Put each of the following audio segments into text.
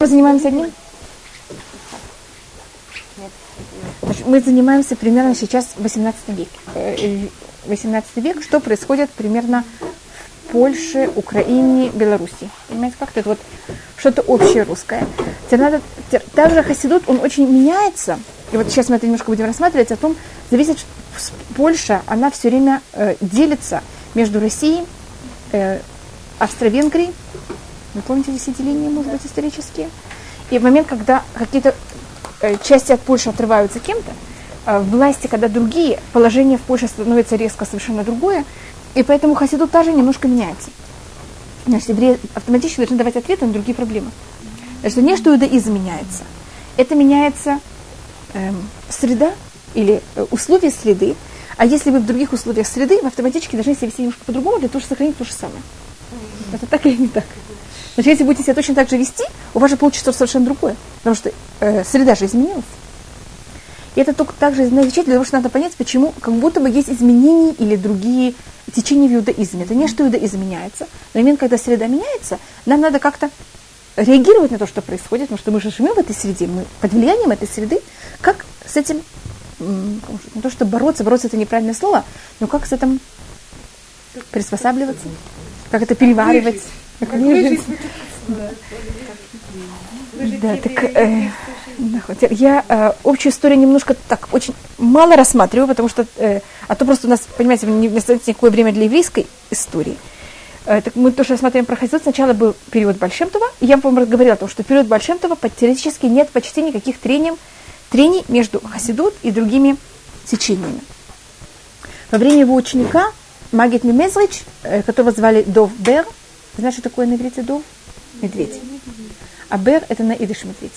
Мы занимаемся одним? Значит, мы занимаемся примерно сейчас 18 век. 18 э, век, что происходит примерно в Польше, Украине, Беларуси. Понимаете, как это вот что-то общее русское. Надо, также Хасидут, он очень меняется. И вот сейчас мы это немножко будем рассматривать о том, зависит, что Польша, она все время э, делится между Россией, э, Австро-Венгрией вы помните деления, может быть, исторические? И в момент, когда какие-то э, части от Польши отрываются кем-то, э, власти, когда другие, положение в Польше становится резко совершенно другое, и поэтому Хасиду тоже немножко меняется. Значит, евреи автоматически должны давать ответы на другие проблемы. Значит, не что иудаизм меняется. Это меняется э, среда или э, условия среды, а если вы в других условиях среды, вы автоматически должны себя вести немножко по-другому для того, чтобы сохранить то же самое. Это так или не так? Значит, если будете себя точно так же вести, у вас же получится совершенно другое. Потому что э, среда же изменилась. И это только также для того, что надо понять, почему как будто бы есть изменения или другие течения в иудаизме. Это не что иудаизм меняется. На момент, когда среда меняется, нам надо как-то реагировать на то, что происходит, потому что мы же живем в этой среде, мы под влиянием этой среды, как с этим, не то что бороться, бороться это неправильное слово, но как с этим приспосабливаться, как это переваривать. Как выжить. Да. Да, так э, я э, общую историю немножко так очень мало рассматриваю, потому что, э, а то просто у нас, понимаете, не, не остается никакое время для еврейской истории. Э, так мы тоже рассматриваем про Хасидут. Сначала был период Большемтова, я вам говорила о том, что в период Большемтова теоретически нет почти никаких трений, трений между Хасидут и другими течениями. Во время его ученика Магит Мимезрич, э, которого звали Дов Бер, знаешь, что такое на иврите дов? Медведь. А бер это на идыш медведь.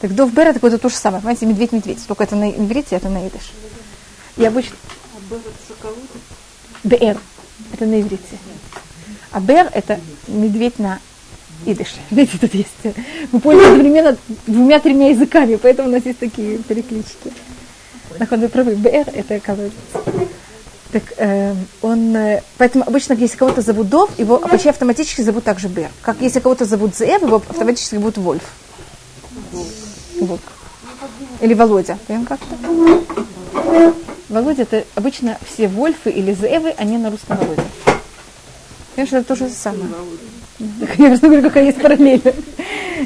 Так дов бер это то же самое. Понимаете, медведь-медведь. Только это на иврите, это на идыш. И обычно... А бер это Бер. Это на иврите. А бер это медведь на идыш. Видите, тут есть... Мы пользуемся одновременно двумя-тремя языками, поэтому у нас есть такие переклички. Нахон, вы правы. Бер это колодец. Так э, он, э, поэтому обычно, если кого-то зовут Дов, его почти автоматически зовут также Бер. Как если кого-то зовут Зев, его автоматически зовут Вольф. Вот. Или Володя. Понимаем как-то? Володя, это обычно все Вольфы или Зевы, они на русском Володя. Конечно, это то же самое. Я просто говорю, какая есть параллель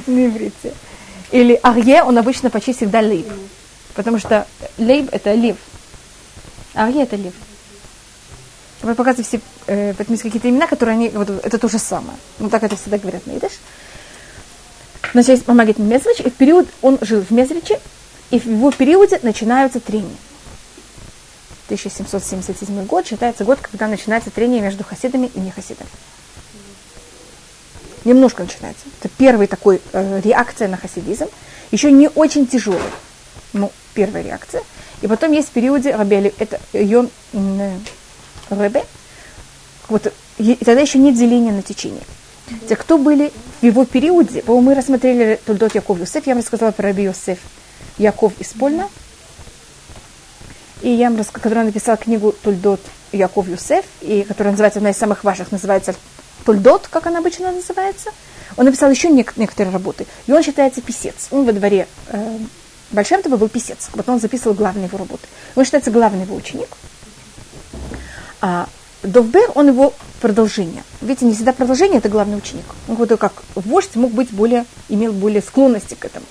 на иврите. Или Арье, он обычно почти всегда лейб. Потому что лейб это лев. Арье это лев. Вы показываете все, э, есть какие-то имена, которые они, вот, это то же самое. Ну, так это всегда говорят на идыш. Значит, есть Мамагит Мезрич, и в период он жил в Мезриче, и в его периоде начинаются трения. 1777 год считается год, когда начинается трение между хасидами и нехасидами. Немножко начинается. Это первый такой э, реакция на хасидизм. Еще не очень тяжелый. Ну, первая реакция. И потом есть в периоде Рабели, это Йон, Рэбе, вот, и тогда еще нет деления на течение. Те, кто были в его периоде, по-моему, мы рассмотрели Тульдот Яков Юсеф, я вам рассказала про Раби Йосеф Яков из Польна, и я вам рассказала, который написал книгу Тульдот Яков Юсеф, и которая называется, одна из самых важных, называется Тульдот, как она обычно называется. Он написал еще некоторые работы, и он считается писец. Он во дворе э, Большемтова был писец, вот он записывал главные его работы. Он считается главный его ученик. А Довбер, он его продолжение. Видите, не всегда продолжение – это главный ученик. Он вот как вождь мог быть более, имел более склонности к этому.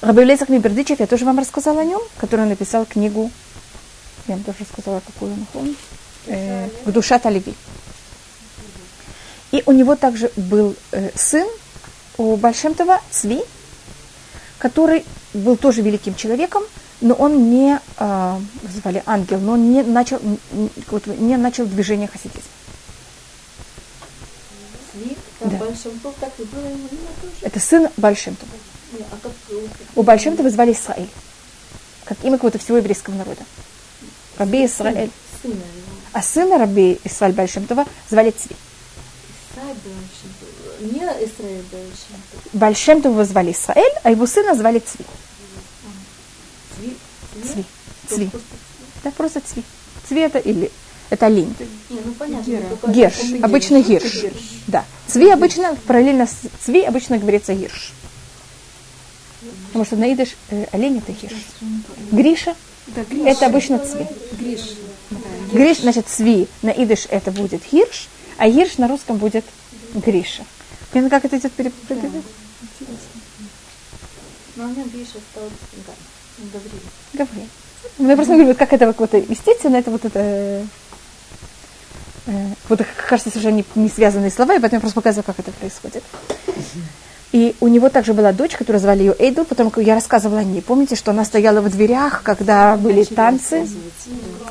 Рабиулейсах Мибердичев, я тоже вам рассказала о нем, который написал книгу, я вам тоже рассказала, какую он помнит, э, «К душа Талиби». И у него также был э, сын у Большемтова, Цви, который был тоже великим человеком, но он не, э, звали ангел, но он не начал, не начал движение хасидизма. Да. Это сын Большемтова. А У Большемтова звали Исраиль. Как имя какого-то всего еврейского народа. Раби Исраэль. А сына Раби Исраиль Большемтова звали Цви. Исраиль Большемтова звали Исраэль, а его сына звали Цви. Цви. Цви. Да, просто цви. Цви это или это олень. Не, ну понятно. Герш. Обычно герш. Да. Цви обычно, параллельно с цви обычно говорится гирш. Потому что наидыш э, олень это гирш. Гриша да, это обычно цви. Гриш. Гриш, значит, цви. На идыш это будет хирш, а хирш на русском будет гриша. Понятно, как это идет перепрыгивать? Да. Но у меня гриша стал Гавриил. Гавриил. Ну, я просто говорю, как это вот, естественно, это вот это э, вот кажется совершенно не, не связанные слова, и поэтому я просто показываю, как это происходит. И у него также была дочь, которую звали ее Эйдл, потом я рассказывала о ней. Помните, что она стояла в дверях, когда были танцы?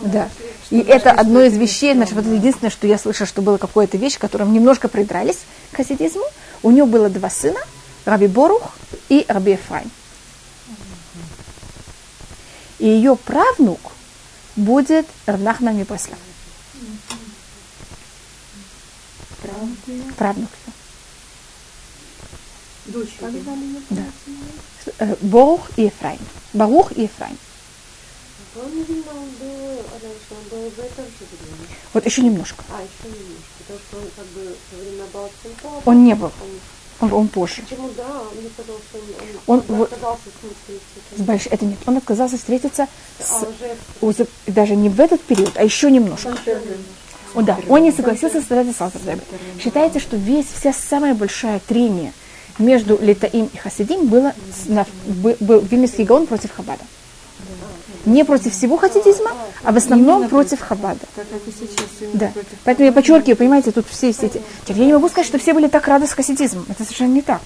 Да. И это одно из вещей, значит, вот единственное, что я слышала, что было какая-то вещь, которым немножко придрались к хасидизму. У нее было два сына, Раби Борух и Раби Ефрайм. И ее правнук будет Равнахман Мипаслав. Правнук. Правнук. Дочь. Да. Э, Борух и Ефраим. Барух и Ефраим. Вот еще немножко. А, еще немножко. Потому что он как бы во время Балцинкова... Он не был. Он, он позже. Почему, да? Мне казалось, что он, он, он отказался с ним встретиться. С. Это нет. Он отказался встретиться с... А, уже... даже не в этот период, а еще немножко. О, да, он не согласился с Салтердебе. Считается, что весь, вся самая большая трение между Литаим и Хасидим было, на, был Вильнюсский Гаон против Хабада. Не против всего хасидизма, а в основном против Хабада. Да. Поэтому я подчеркиваю, понимаете, тут все эти... Я не могу сказать, что все были так рады с хасидизмом. Это совершенно не так.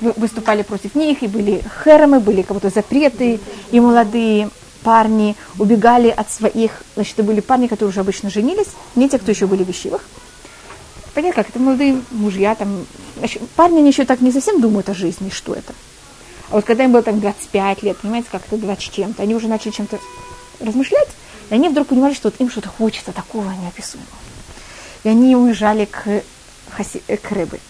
Вы выступали против них, и были херамы, были кого-то запреты, и молодые парни убегали от своих, значит, это были парни, которые уже обычно женились, не те, кто еще были в вещивых. Понятно, как это молодые мужья, там, значит, парни они еще так не совсем думают о жизни, что это. А вот когда им было там 25 лет, понимаете, как это 20 чем-то, они уже начали чем-то размышлять, и они вдруг понимали, что вот им что-то хочется такого неописуемого. И они уезжали к, хаси, э, к рыбы.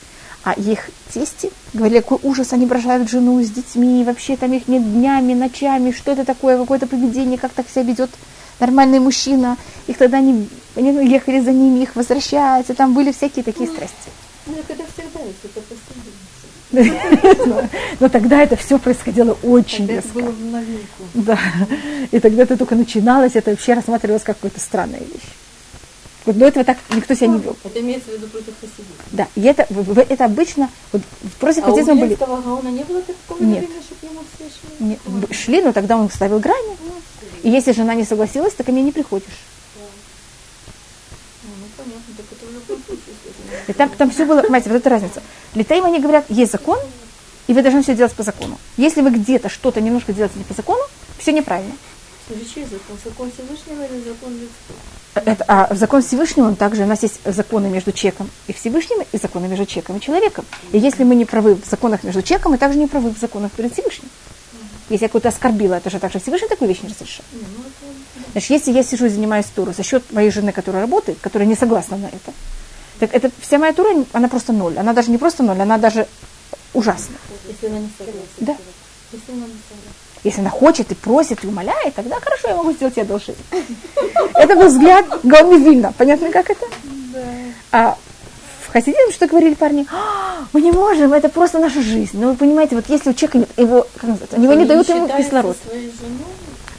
А их тести говорили, какой ужас, они бросают жену с детьми, вообще там их нет днями, ночами, что это такое, какое-то поведение, как так себя ведет нормальный мужчина. Их тогда они, они ехали за ними, их возвращать, и там были всякие такие страсти. Ну, это всегда, это но тогда это все происходило очень резко. Это было в новинку. Да. И тогда это только начиналось, это вообще рассматривалось как какая-то странная вещь. Вот до этого так никто себя не вел. Это имеется в виду против хасидизма. Да, и это, это обычно, вот против а хасидизма были... Гаона не было такого Нет. Времени, чтобы ему шли? Нет, шли, но тогда он ставил грани. И если жена не согласилась, то ко мне не приходишь. И там, там все было, понимаете, вот эта разница. Литаим они говорят, есть закон, и вы должны все делать по закону. Если вы где-то что-то немножко делаете не по закону, все неправильно. закон? Закон Всевышнего или закон это, а закон Всевышнего, он также, у нас есть законы между человеком и Всевышним, и законы между человеком и человеком. И если мы не правы в законах между человеком, мы также не правы в законах перед Всевышним. Если я кого-то оскорбила, это же также Всевышний такую вещь не разрешил. Ну, Значит, если я сижу и занимаюсь туру за счет моей жены, которая работает, которая не согласна на это, так это вся моя тура, она просто ноль. Она даже не просто ноль, она даже ужасна. Если она не согласна. Да. Если она не согласна. Если она хочет и просит, и умоляет, тогда хорошо, я могу сделать ей одолжение. Это был взгляд Гаоми Вильна. Понятно, как это? Да. А в хасидизме что говорили парни? «А, мы не можем, это просто наша жизнь. Но ну, вы понимаете, вот если у человека нет его, как называется, у него не дают ему кислород.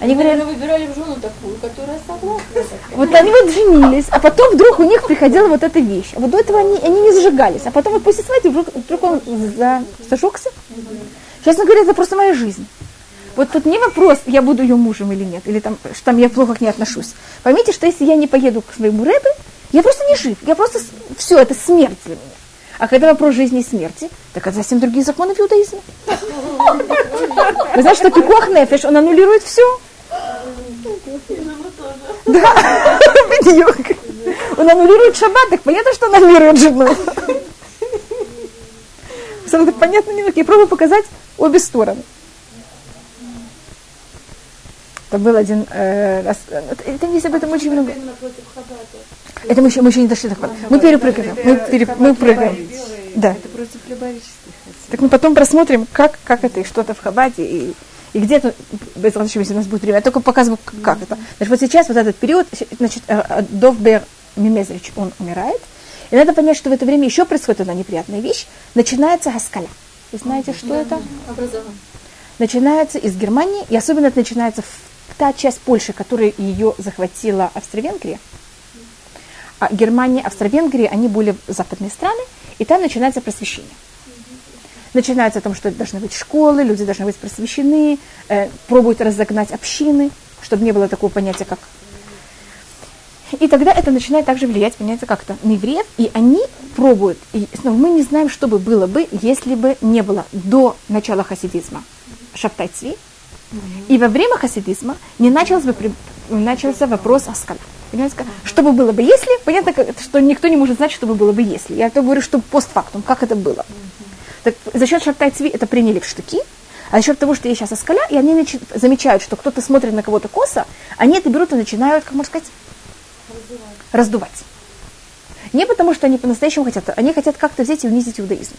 Они говорят, мы выбирали в жену такую, которая согласна. Вот они вот женились, а потом вдруг у них приходила вот эта вещь. А вот до этого они, они не зажигались. А потом вот после свадьбы вдруг, вдруг он за, зажегся. Честно говоря, это просто моя жизнь. Вот тут не вопрос, я буду ее мужем или нет, или там, что там я плохо к ней отношусь. Поймите, что если я не поеду к своему рэбе, я просто не жив. Я просто, все, это смерть для меня. А когда вопрос жизни и смерти, так это совсем другие законы в иудаизме. Вы знаете, что пикуах нефеш, он аннулирует все. Да, Он аннулирует шаббат, так понятно, что он аннулирует жену. Самое понятно немного. Я пробую показать обе стороны. Это был один э, раз. Это есть об этом очень много. Это мы еще, мы еще не дошли до хвата. Мы перепрыгиваем. Мы, пере, мы прыгаем. Да. Это против Так мы потом просмотрим, как, как это и что-то в Хабаде и и где-то, без если у нас будет время, я только показываю, как это. Значит, вот сейчас, вот этот период, значит, э, э, Довбер Мимезрич, он умирает, И надо понять, что в это время еще происходит одна неприятная вещь. Начинается Гаскаля. Вы знаете, что Да, это? Образование. Начинается из Германии, и особенно это начинается в та часть Польши, которая ее захватила Австро-Венгрия. А Германия, Австро-Венгрия, они были западные страны, и там начинается просвещение. Начинается о том, что должны быть школы, люди должны быть просвещены, э, пробуют разогнать общины, чтобы не было такого понятия, как... И тогда это начинает также влиять, понимаете, как-то на евреев, и они пробуют. И снова мы не знаем, что бы было бы, если бы не было до начала хасидизма шаптай цви, и во время хасидизма не начался бы начался вопрос о скале. Понимаете? Что бы было бы, если? Понятно, что никто не может знать, что бы было бы, если. Я то говорю, что постфактум, как это было. Так, за счет шаптай цви это приняли в штуки, а за счет того, что есть сейчас оскаля, и они начи- замечают, что кто-то смотрит на кого-то косо, они это берут и начинают, как можно сказать, раздувать. Не потому, что они по-настоящему хотят, они хотят как-то взять и унизить иудаизм.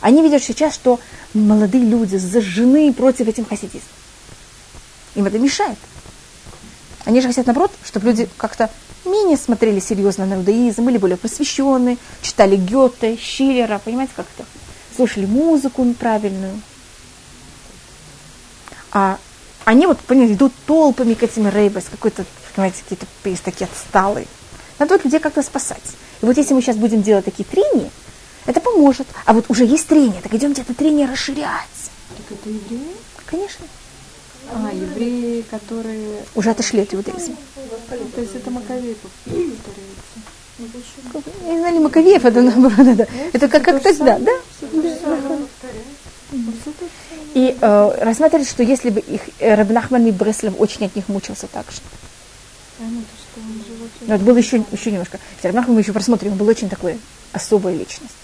Они видят сейчас, что молодые люди зажжены против этим хасидизма. Им это мешает. Они же хотят, наоборот, чтобы люди как-то менее смотрели серьезно на иудаизм, были более посвященные, читали Гёте, Шиллера, понимаете, как это? Слушали музыку правильную. А они вот, понимаете, идут толпами к этим рейбас, какой-то, понимаете, какие-то есть такие отсталые. Надо вот людей как-то спасать. И вот если мы сейчас будем делать такие трения, это поможет. А вот уже есть трение, так идемте это трение расширять. Так это евреи? Конечно. А, евреи, которые... Уже отошли от иудаизма. То есть это Маковеев, повторяется. Не знали Маковеев, это наоборот, да. Это как, как тогда, да? И э, рассматривали, что если бы их э, Рабнахман и Бреслов очень от них мучился так что он же очень... Но это было еще, еще немножко. Рабнахман мы еще просмотрим, он был очень такой особая личность.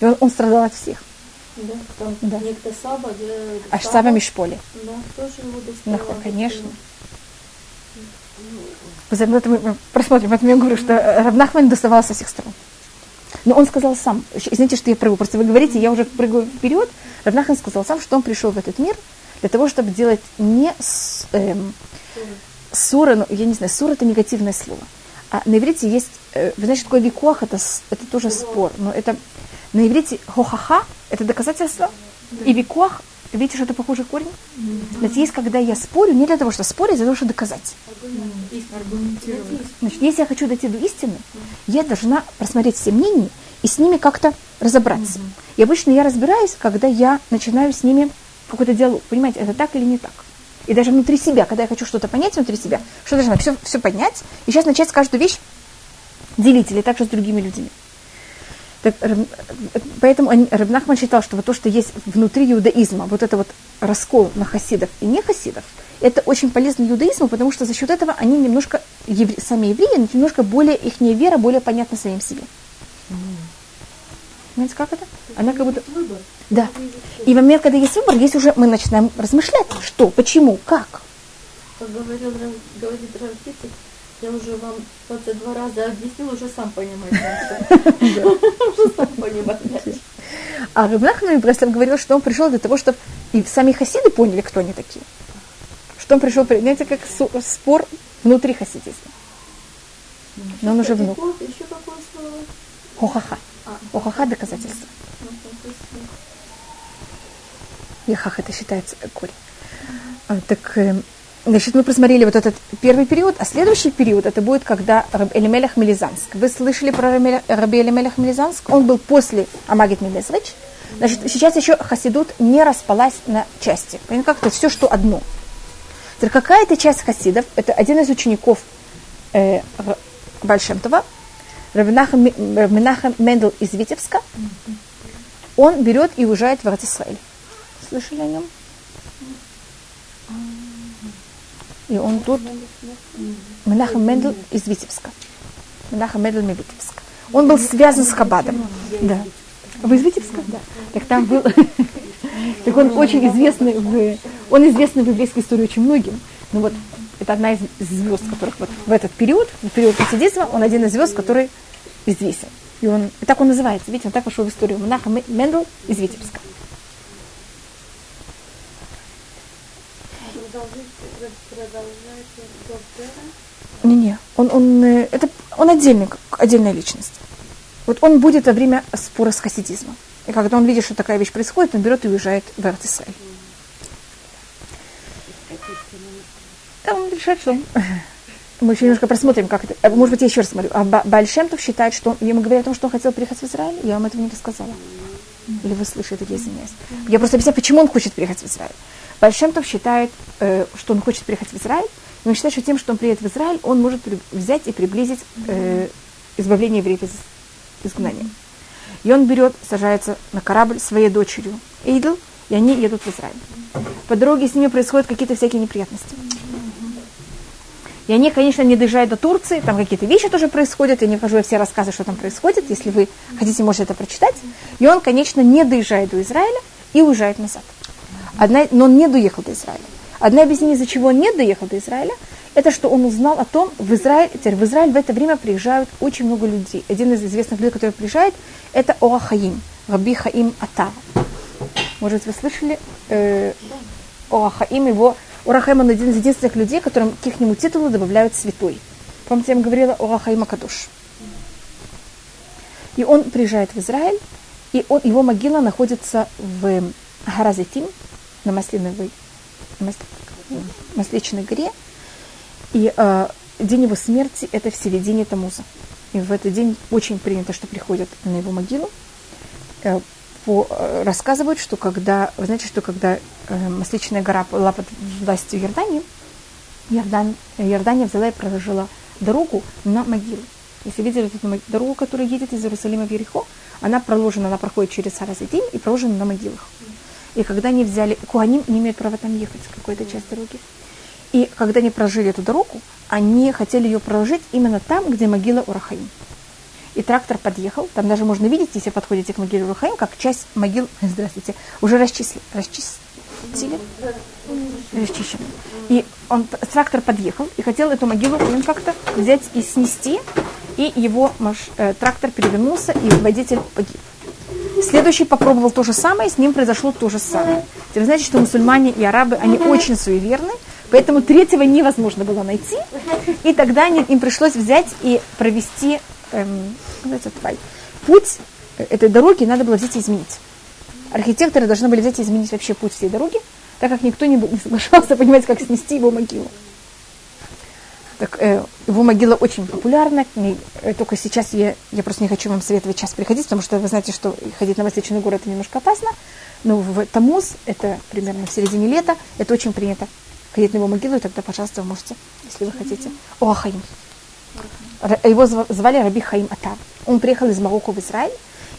И он, он страдал от всех. Да, там Да. некто Саба, где... Аж Саба Мишполи. Да, тоже его Ну, доставал. конечно. Вы знаете, это мы просмотрим, это я говорю, что Рабнахман доставал со всех сторон. Но он сказал сам, извините, что я прыгаю, просто вы говорите, я уже прыгаю вперед. Рабнахман сказал сам, что он пришел в этот мир для того, чтобы делать не с, эм, ну, я не знаю, сура это негативное слово. А на иврите есть, э, вы знаете, такое викуах, это, это тоже спор, но это на иврите хохаха, это доказательство, и викуах, видите, что это похожий корень? Знаете, есть, когда я спорю, не для того, чтобы спорить, а для того, чтобы доказать. Аргументировать. Значит, если я хочу дойти до истины, я должна просмотреть все мнения и с ними как-то разобраться. И обычно я разбираюсь, когда я начинаю с ними какой-то диалог. Понимаете, это так или не так. И даже внутри себя, когда я хочу что-то понять внутри себя, что должна все, все поднять, и сейчас начать каждую вещь делить или также с другими людьми. Так, поэтому они- Раб Нахман считал, что вот то, что есть внутри иудаизма, вот это вот раскол на хасидов и не хасидов, это очень полезно иудаизму, потому что за счет этого они немножко, евре- сами евреи, немножко более, их вера более понятна самим себе. Понимаете, как это? Она как будто... Да. И в момент, когда есть выбор, есть уже, мы начинаем размышлять, что, почему, как. Как говорил, говорит Равкитик, я уже вам 22 раза объяснил, уже сам понимаете. Уже сам понимаете. А Рабнахман Бреслов говорил, что он пришел для того, чтобы и сами хасиды поняли, кто они такие. Что он пришел, знаете, как спор внутри хасидизма. Но он уже внук. Еще какое слово? Хохаха. А, Хохаха доказательство. ну, написано. Яхах это считается э, корень. А, Так, э, значит, мы просмотрели вот этот первый период, а следующий период это будет, когда Раб Элемелях Мелизанск. Вы слышали про Раби Элемелях Мелизанск? Он был после Амагит Мелезрич. Значит, сейчас еще Хасидут не распалась на части. Понимаете, как это все, что одно. Какая-то часть хасидов, это один из учеников э, Бальшемтова, Рабинахам Мендел из Витебска, он берет и уезжает в Израиль. Слышали о нем? И он тут, Менахем Мендел из Витебска. Менахем Мендел из Витебска. Он был связан с Хабадом. Да. Вы из Витебска? Да. Так там был... Так он очень известный в... Он известный в еврейской истории очень многим. Ну вот, это одна из звезд, которых вот в этот период, в период хасидизма, он один из звезд, который известен. И он, и так он называется, видите, он так вошел в историю. Монаха Мендел из Витебска. Не-не, он, он, э, это, он отдельный, отдельная личность. Вот он будет во время спора с хасидизмом. И когда он видит, что такая вещь происходит, он берет и уезжает в Эртисрай. Да, он решает, что мы еще немножко просмотрим, как это. Может быть, я еще раз смотрю. А Бальшемтов считает, что он, ему говорят о том, что он хотел приехать в Израиль. Я вам этого не рассказала. Или вы слышите, я извиняюсь. Я просто объясняю, почему он хочет приехать в Израиль. Бальшемтов считает, э, что он хочет приехать в Израиль, и он считает, что тем, что он приедет в Израиль, он может взять и приблизить э, избавление евреев из изгнания. И он берет, сажается на корабль своей дочерью Эйдл, и они едут в Израиль. По дороге с ними происходят какие-то всякие неприятности. И они, конечно, не доезжают до Турции, там какие-то вещи тоже происходят, я не вхожу во все рассказы, что там происходит, если вы хотите, можете это прочитать. И он, конечно, не доезжает до Израиля и уезжает назад. Одна, но он не доехал до Израиля. Одна объяснение, из-за чего он не доехал до Израиля, это что он узнал о том, в Израиль, теперь в Израиль в это время приезжают очень много людей. Один из известных людей, который приезжает, это Оахаим, Раби Хаим Атар. Может, вы слышали э, Оахаим, его Орахаим, он один из единственных людей, которым к их титулу добавляют святой. Помните, я вам говорила о Ахаима Кадуш. И он приезжает в Израиль, и он, его могила находится в Харазетим, на Маслиновой, на Масличной горе. И э, день его смерти – это в середине Тамуза. И в этот день очень принято, что приходят на его могилу. Э, по, э, рассказывают, что когда, вы знаете, что когда э, Масличная гора была под властью Иордании, Иордан, Иордания взяла и проложила дорогу на могилу. Если видели эту дорогу, которая едет из Иерусалима в Ерехо, она проложена, она проходит через Харазидим и проложена на могилах. И когда они взяли, Куаним не имеют права там ехать, какой-то часть дороги. И когда они прожили эту дорогу, они хотели ее проложить именно там, где могила Урахаим и трактор подъехал. Там даже можно видеть, если подходите к могиле Рухаим, как часть могил, здравствуйте, уже расчисли, расчистили, расчищены. И он, трактор подъехал и хотел эту могилу как-то взять и снести, и его маш, э, трактор перевернулся, и водитель погиб. Следующий попробовал то же самое, с ним произошло то же самое. Вы знаете, что мусульмане и арабы, они очень суеверны, поэтому третьего невозможно было найти, и тогда они, им пришлось взять и провести эм, путь этой дороги надо было взять и изменить. Архитекторы должны были взять и изменить вообще путь всей дороги, так как никто не, не соглашался понимать, как снести его могилу. Так, э, его могила очень популярна, ней, э, только сейчас я, я просто не хочу вам советовать сейчас приходить, потому что вы знаете, что ходить на Восточный город это немножко опасно, но в Тамуз, это примерно в середине лета, это очень принято ходить на его могилу, и тогда, пожалуйста, вы можете, если вы хотите. О, Ахаим. Его звали Раби Хаим Атав. Он приехал из Марокко в Израиль,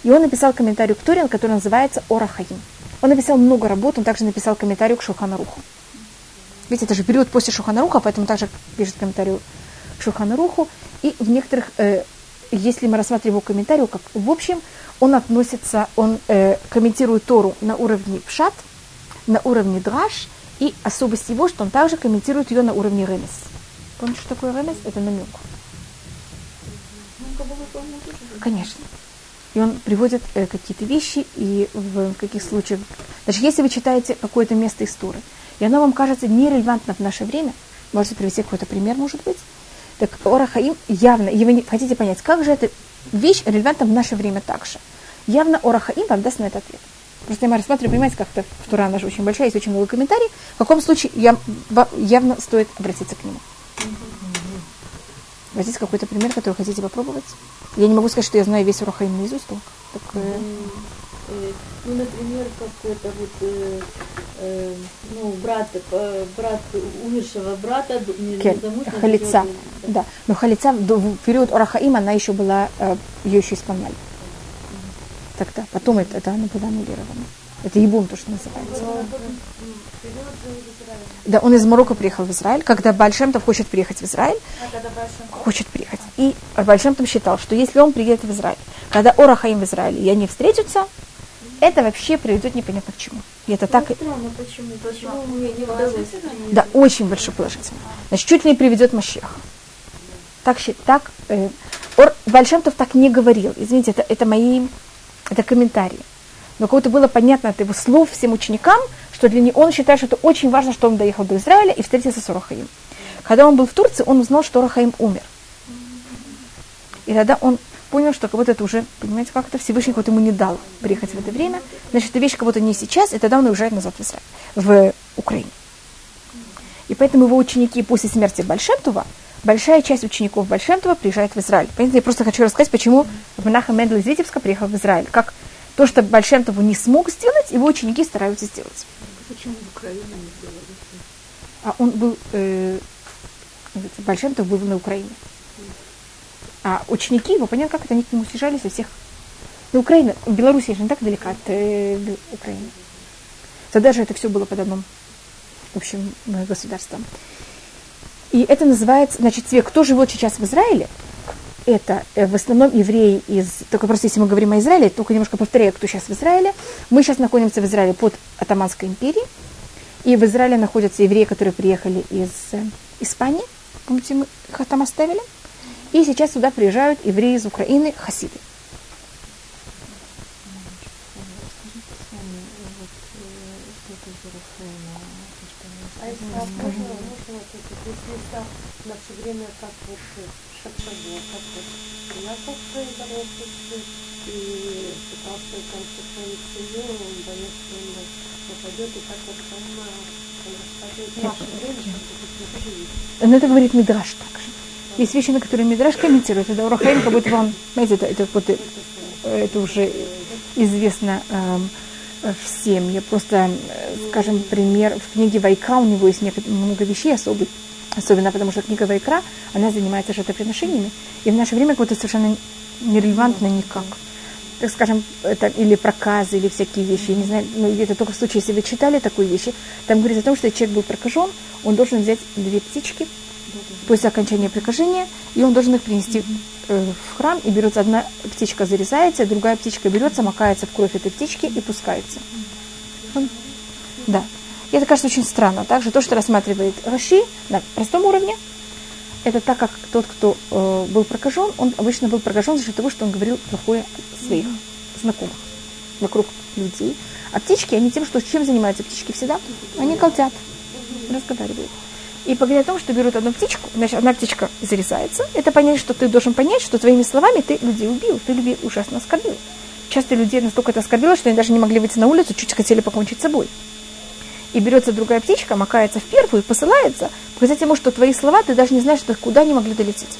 и он написал комментарий к Торин, который называется Ора Хаим. Он написал много работ, он также написал комментарий к Шуханаруху. Видите, это же период после Шуханаруха, поэтому также пишет комментарий Шуханаруху. И в некоторых, э, если мы рассматриваем его комментарий, как в общем, он относится, он э, комментирует Тору на уровне Пшат, на уровне Драш, и особость его, что он также комментирует ее на уровне Ремес. Помните, что такое Ремес? Это намек. Конечно. И он приводит э, какие-то вещи, и в каких случаях... Даже если вы читаете какое-то место истории, и оно вам кажется нерелевантно в наше время, можете привести какой-то пример, может быть, так Ора Хаим явно, и вы не хотите понять, как же эта вещь релевантна в наше время также. Явно Ора Хаим вам даст на этот ответ. Просто я рассматриваю, понимаете, как-то Тура наша очень большая, есть очень много комментариев. В каком случае я, явно стоит обратиться к нему. Возьмите какой-то пример, который хотите попробовать. Я не могу сказать, что я знаю весь Урахаим наизусть только. Так, э... Ну, например, какой-то вот, э, э, ну, брат, э, брат умершего брата, Кен, халица, да. Но халица в период Урахаима она еще была, э, ее еще исполняли. Тогда, потом это, это она была аннулирована. Это ебун, то, что называется. Да, он из Марокко приехал в Израиль, когда Бальшемтов хочет приехать в Израиль, а хочет приехать. И Бальшемтов считал, что если он приедет в Израиль, когда Орахаим в Израиле, и они встретятся, это вообще приведет непонятно к чему. И это так... Ну, странно, почему? Почему мне не удалось? Да, очень большой положительно. Значит, чуть ли не приведет Машех. Так, так э, Ор, Бальшемтов так не говорил. Извините, это, это мои это комментарии но как-то было понятно от его слов всем ученикам, что для него он считает, что это очень важно, что он доехал до Израиля и встретился с Орахаим. Когда он был в Турции, он узнал, что Орахаим умер. И тогда он понял, что как будто это уже, понимаете, как это Всевышний вот ему не дал приехать в это время. Значит, эта вещь как будто не сейчас, и тогда он уезжает назад в, Израиль, в Украину. И поэтому его ученики после смерти Большемтува, большая часть учеников Большемтува приезжает в Израиль. Понимаете, я просто хочу рассказать, почему Менаха Мендел из Витебска приехал в Израиль. Как то, что Большемтову не смог сделать, его ученики стараются сделать. Почему в Украине не сделали? А он был, э, Большемтов был на Украине. А ученики его, понятно, как это, они к нему съезжали со всех... Ну, Украина, Беларусь же не так далека от э, Украины. Тогда же это все было под одном, в общем, э, государством. И это называется, значит, те, кто живет сейчас в Израиле, это э, в основном евреи из, только просто если мы говорим о Израиле, только немножко повторяю, кто сейчас в Израиле. Мы сейчас находимся в Израиле под Атаманской империей, и в Израиле находятся евреи, которые приехали из э, Испании, помните, мы их там оставили, и сейчас сюда приезжают евреи из Украины, хасиды. На все время как вот шапшаго, как вот Яков боролся и пытался там сохранить семью, он боялся, что он попадет, и как вот там он рассказывает в наше время, как это тоже есть. Но это говорит Мидраш также. Есть вещи, на которые Мидраш комментирует. Это Урахаим, как будто он, знаете, это, это, вот, э, это уже известно эм, всем. Я просто, э, скажем, пример, в книге Вайкра у него есть много вещей особых, особенно потому что книга Вайкра, она занимается жертвоприношениями, и в наше время как будто совершенно нерелевантно никак. Так скажем, это или проказы, или всякие вещи. Я не знаю, ну, это только в случае, если вы читали такую вещи, там говорится о том, что человек был прокажен, он должен взять две птички после окончания прикажения, и он должен их принести э, в храм, и берется одна птичка, зарезается, другая птичка берется, макается в кровь этой птички и пускается. Да. И это кажется очень странно. Также то, что рассматривает Раши на простом уровне, это так как тот, кто э, был прокажен, он обычно был прокажен за счет того, что он говорил плохое своих знакомых вокруг людей. А птички, они тем, что чем занимаются птички всегда? Они колтят, разговаривают. И поговоря о том, что берут одну птичку, значит, одна птичка зарезается, это понять, что ты должен понять, что твоими словами ты людей убил, ты людей ужасно оскорбил. Часто людей настолько это оскорбило, что они даже не могли выйти на улицу, чуть хотели покончить с собой. И берется другая птичка, макается в первую, посылается, показать ему, что твои слова, ты даже не знаешь, что куда они могли долететь.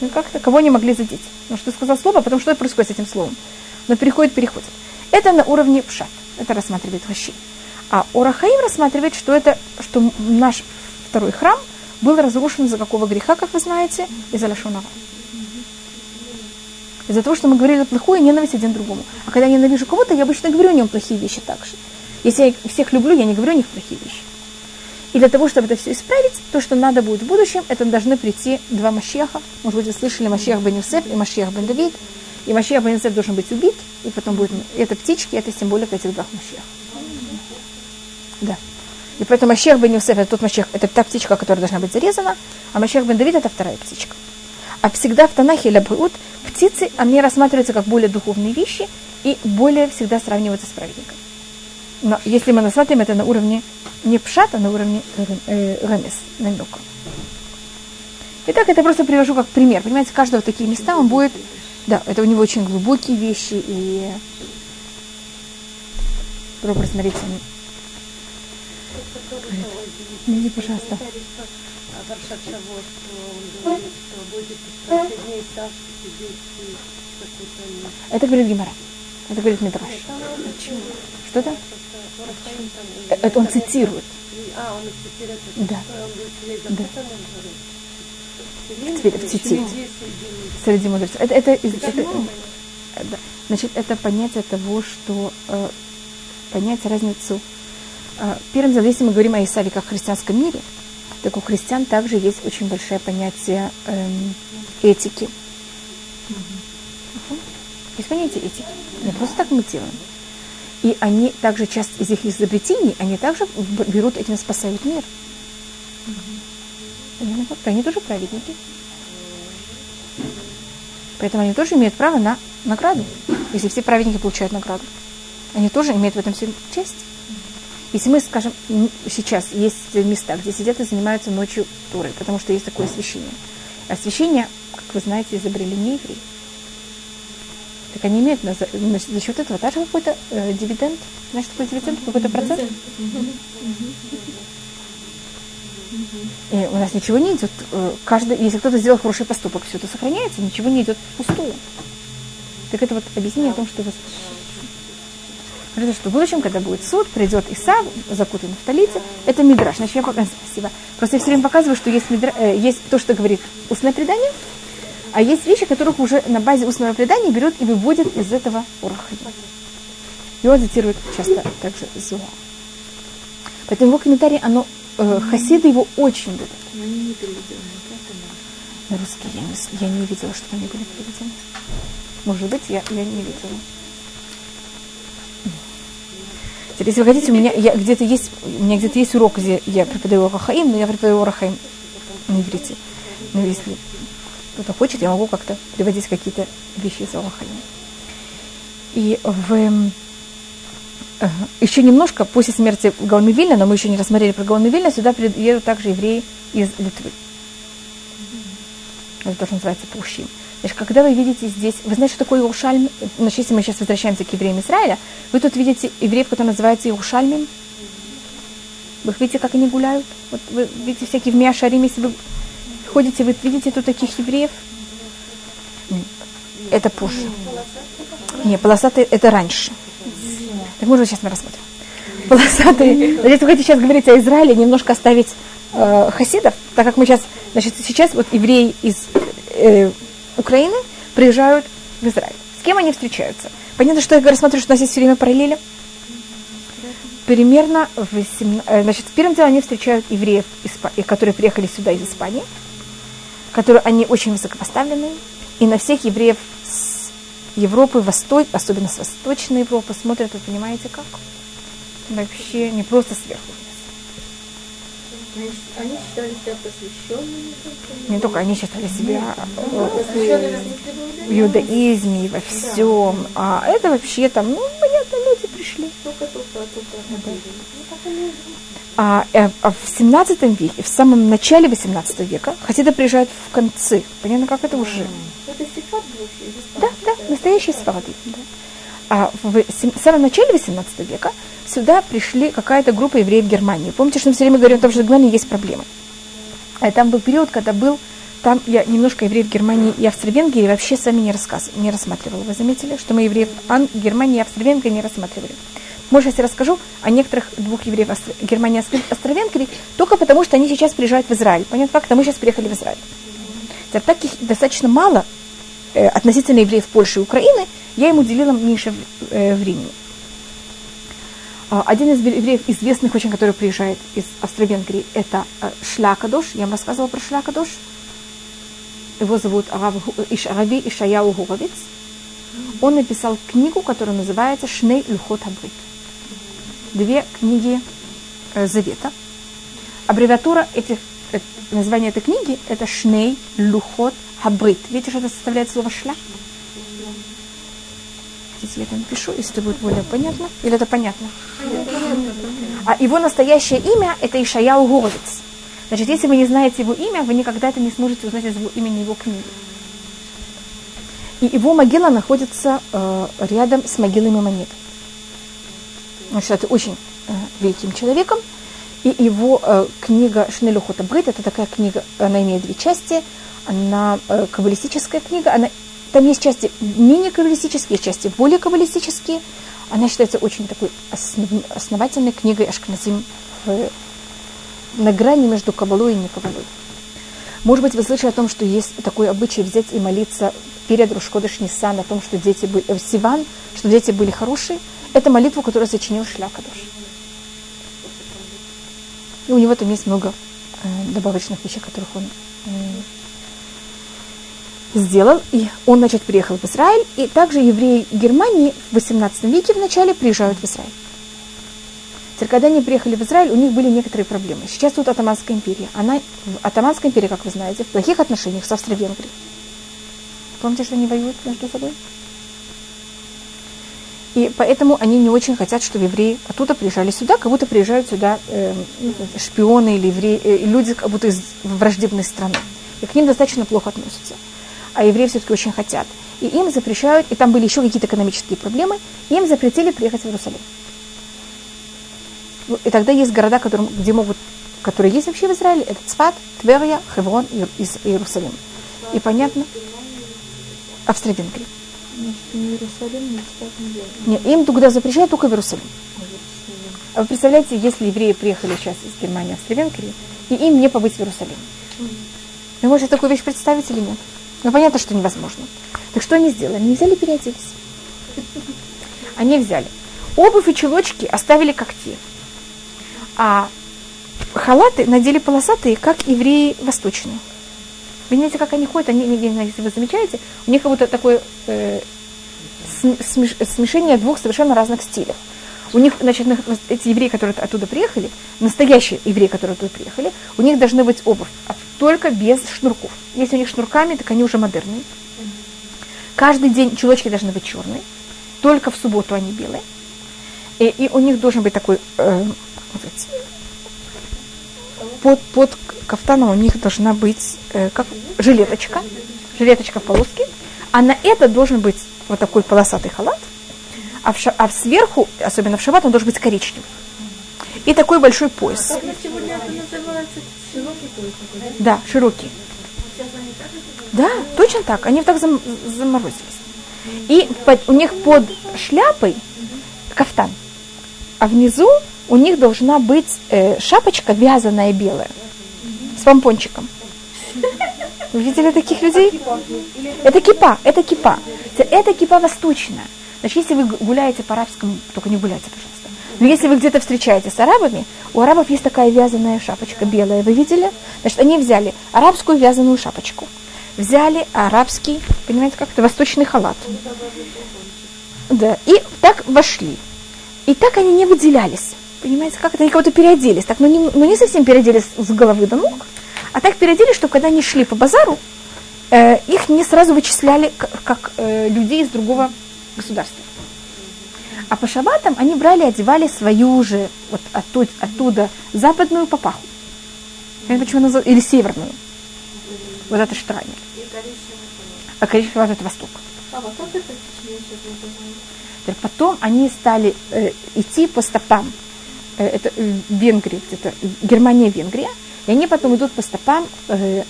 Ну как-то, кого не могли задеть. Ну что ты сказал слово, а потом что происходит с этим словом? Но переходит, переходит. Это на уровне пшат. Это рассматривает Хаши. А Урахаим рассматривает, что это, что наш второй храм был разрушен из-за какого греха, как вы знаете, из-за Лашонова. Из-за того, что мы говорили плохое, ненависть один другому. А когда я ненавижу кого-то, я обычно говорю о нем плохие вещи также. Если я всех люблю, я не говорю о них плохие вещи. И для того, чтобы это все исправить, то, что надо будет в будущем, это должны прийти два Машеха. Может быть, вы слышали Машех бен Юсеф и Машех бен Давид. И Машех бен Юсеф должен быть убит, и потом будет... Это птички, это символика этих двух Машех. Да. И поэтому Машех бен Юсеф, это тот Машех, это та птичка, которая должна быть зарезана, а Машех бен Давид это вторая птичка. А всегда в Танахе или Брут птицы, они рассматриваются как более духовные вещи и более всегда сравниваются с праведником. Но если мы рассматриваем это на уровне не пшат, а на уровне э, ремес, намека. Итак, это просто привожу как пример. Понимаете, каждого такие места, он будет, да, это у него очень глубокие вещи и Пробуй, пожалуйста. Он говорит, что будет страшнее дней Саш сидеть и какой-то... Это говорит Гимара. Это говорит Мидраш. Что это? Это он цитирует. А, он цитирует. Да. Да. это. Теперь в цитире. Среди мудрецов. Это, это, это, э, да. Значит, это понятие того, что э, понять разницу. Э, первым делом, если мы говорим о Исаве как в христианском мире, так у христиан также есть очень большое понятие эм, этики. Мгм. Есть понятие этики. Не просто так мы делаем. И они также, часть из их изобретений, они также берут этим спасают мир. Они тоже праведники. Поэтому они тоже имеют право на награду. Если все праведники получают награду. Они тоже имеют в этом всем часть. Если мы, скажем, сейчас есть места, где сидят и занимаются ночью турой, потому что есть такое освещение. Освещение, как вы знаете, изобрели не евреи. Так они имеют на, за, на, за счет этого даже какой-то э, дивиденд. Знаешь, что такое дивиденд? Какой-то процент? И у нас ничего не идет. э, Каждый, если кто-то сделал хороший поступок, все это сохраняется, ничего не идет впустую. Так это вот объяснение о том, что, вы- Говорится, что в будущем, когда будет суд, придет Исав, закутанный в талите, это мидраш. Значит, я пока- спасибо. Просто я все время показываю, что есть, мидра- э, есть то, что говорит устное предание, а есть вещи, которых уже на базе устного предания берет и выводит из этого ураха. И он цитирует часто также Зуа. Поэтому его комментарий, оно, э, хасиды его очень любят. Но они не переведены? На русский я не, я не видела, чтобы они были переведены. Может быть, я, я не видела. Теперь, если вы хотите, у меня я, где-то есть, у меня где-то есть урок, где я преподаю Орахаим, но я преподаю Орахаим на иврите. Но если кто-то хочет, я могу как-то приводить какие-то вещи из Орахаим. И в, э, еще немножко после смерти Гаона Вильна, но мы еще не рассмотрели про Гаона Вильна, сюда приедут также евреи из Литвы. Это то, что называется Пушим. Значит, когда вы видите здесь, вы знаете, что такое Иерушальм? Значит, если мы сейчас возвращаемся к евреям Израиля, вы тут видите евреев, которые называются Иерушальмим. Вы видите, как они гуляют? Вот вы видите всякие в Миашарим, если вы ходите, вы видите тут таких евреев? Это позже. Не, полосатые это раньше. Так может сейчас мы рассмотрим. Полосатые. Если вы хотите сейчас говорить о Израиле, немножко оставить э, хасидов, так как мы сейчас, значит, сейчас вот евреи из э, Украины приезжают в Израиль. С кем они встречаются? Понятно, что я смотрю, что у нас есть все время параллели. Примерно в 18 э, значит, первым делом они встречают евреев, которые приехали сюда из Испании, которые они очень высокопоставленные, и на всех евреев с Европы, Восток, особенно с Восточной Европы, смотрят, вы понимаете, как? Вообще не просто сверху. Они, считали себя просвещенными. Не только они считали себя э, Просвещенными в иудаизме во всем. А это вообще там, ну, понятно, люди пришли. Только-только, только. А, э, а в 17 веке, в самом начале 18 века, хасиды приезжают в конце. Понятно, как это уже? Это сифат Да, да, настоящие сфарды. Да. А в самом начале 18 века сюда пришли какая-то группа евреев Германии. Помните, что мы все время говорим о том, что в Германии есть проблемы. А там был период, когда был, там я немножко евреев Германии и Австро-Венгрии вообще с вами не, рассказ, не рассматривала. Вы заметили, что мы евреев Ан- Германии и Австро-Венгрии не рассматривали. Может, я расскажу о некоторых двух евреев Австро- Германии и Австро- Австро-Венгрии, только потому, что они сейчас приезжают в Израиль. Понятно, как? мы сейчас приехали в Израиль. Так их достаточно мало э, относительно евреев Польши и Украины, я им уделила меньше э, времени. А, Один из евреев известных очень, который приезжает из Австро-Венгрии, это э, Шлякадош. Я вам рассказывала про Шлякадош. Его зовут Арав Гу- Иш, Рави Ишаяу Гуровиц. Он написал книгу, которая называется Шней Люхот Абрит. Две книги Завета. Аббревиатура этих, названия этой книги это Шней Люхот Хабрит. Видите, что это составляет слово шля? Хотите, я это напишу, если это будет более понятно? Или это понятно? А его настоящее имя это Ишаяу Горовец. Значит, если вы не знаете его имя, вы никогда это не сможете узнать из его имени его книги. И его могила находится э, рядом с могилой Мамонета. Он считается очень э, великим человеком. И его э, книга Шнелю Хотабрит, это такая книга, она имеет две части. Она э, каббалистическая книга, она, там есть части менее каббалистические, части более каббалистические. Она считается очень такой основ, основательной книгой Ашкназим в, на грани между кабалой и не кабалой. Может быть, вы слышали о том, что есть такой обычай взять и молиться перед Рушкодыш Нисан о том, что дети были, э, Сиван, что дети были хорошие. Это молитву, которую сочинил Шлякадош. И у него там есть много э, добавочных вещей, которых он э, сделал. И он, значит, приехал в Израиль. И также евреи Германии в 18 веке в начале приезжают в Израиль. Теперь, когда они приехали в Израиль, у них были некоторые проблемы. Сейчас тут Атаманская империя. Она, Атаманская империя, как вы знаете, в плохих отношениях с Австро-Венгрией. Помните, что они воюют между собой? И поэтому они не очень хотят, чтобы евреи оттуда приезжали сюда, как будто приезжают сюда э, шпионы или евреи, э, люди как будто из враждебной страны. И к ним достаточно плохо относятся. А евреи все-таки очень хотят. и им запрещают, и там были еще какие-то экономические проблемы, им запретили приехать в Иерусалим. Ну, И тогда есть города, которым, где могут, которые есть вообще в Израиле, это Цфат, Тверия, Хеврон и Иерусалим. И понятно, Австро-Венгрия. Не им туда запрещают только в Иерусалим. А вы представляете, если евреи приехали сейчас из Германии, Австро-Венгрии, и им не побыть в Иерусалиме? Вы можете такую вещь представить или нет? Ну, понятно, что невозможно. Так что они сделали? Они взяли и переоделись. Они взяли. Обувь и чулочки оставили как те. А халаты надели полосатые, как евреи восточные. Вы знаете, как они ходят? Они, если вы замечаете, у них как будто такое э, см- смеш- смешение двух совершенно разных стилей. У них, значит, на- эти евреи, которые оттуда приехали, настоящие евреи, которые оттуда приехали, у них должны быть обувь, а только без шнурков. Если у них шнурками, так они уже модерные. Каждый день чулочки должны быть черные, только в субботу они белые. И, и у них должен быть такой, э, под, под кафтаном у них должна быть э, как жилеточка, жилеточка в полоске, а на это должен быть вот такой полосатый халат, а, в ша- а сверху, особенно в шаббат, он должен быть коричневый. И такой большой пояс. Как на сегодня это называется? Широкий пояс такой, да? Да, широкий. Да, точно так. Они так зам- заморозились. И под- у них под шляпой кафтан. А внизу у них должна быть э, шапочка вязаная белая с помпончиком. Вы видели таких людей? Это кипа, это кипа. Это кипа восточная. Значит, если вы гуляете по арабскому, только не гуляйте, пожалуйста. Но если вы где-то встречаетесь с арабами, у арабов есть такая вязаная шапочка белая. Вы видели? Значит, они взяли арабскую вязаную шапочку, взяли арабский, понимаете, как это, восточный халат. Да, и так вошли. И так они не выделялись. Понимаете, как это? Они как-то переоделись. Так, ну не, ну не совсем переоделись с головы до ног, а так переоделись, что когда они шли по базару, э, их не сразу вычисляли к- как э, людей из другого государства. А по шабатам они брали, одевали свою же, вот оттуда, оттуда западную папаху. Я почему называю, или северную. Вот это штранер. А коричневый это восток. А вот как это Потом они стали э, идти по стопам. Э, это э, Венгрия, где-то Германия, Венгрия. И они потом идут по стопам. э,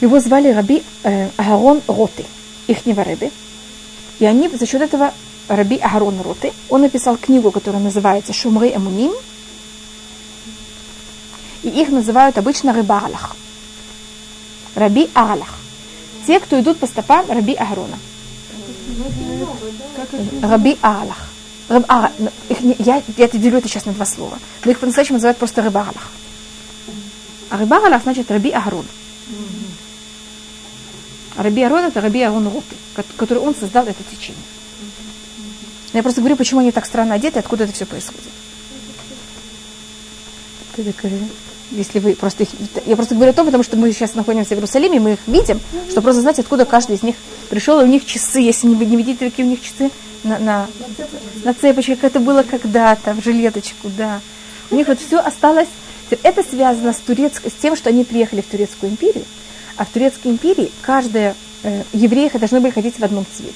его звали Раби э, Агарон Роты, ихнего Рэбби. И они за счет этого Раби Агарон Роты, он написал книгу, которая называется Шумры Эмуним. И их называют обычно Рыба Аллах. Раби Аллах. Те, кто идут по стопам Раби Агарона. Раби Аллах. Раб- а, их не- я, я это делю это сейчас на два слова. Но их по-настоящему называют просто Рыба Аллах. А Рыба Аллах значит Раби Агарон. А Раби Арон это Раби Арон Рупи, ко- который он создал это течение. Но Я просто говорю, почему они так странно одеты, откуда это все происходит. Если вы просто их... Я просто говорю о том, потому что мы сейчас находимся в Иерусалиме, мы их видим, чтобы просто знать, откуда каждый из них пришел, и у них часы, если не, не видите, какие у них часы, на, на, на цепочке, как это было когда-то, в жилеточку, да. У них вот все осталось. Это связано с, турецкой, с тем, что они приехали в Турецкую империю, а в Турецкой империи каждая э, евреи должны были ходить в одном цвете,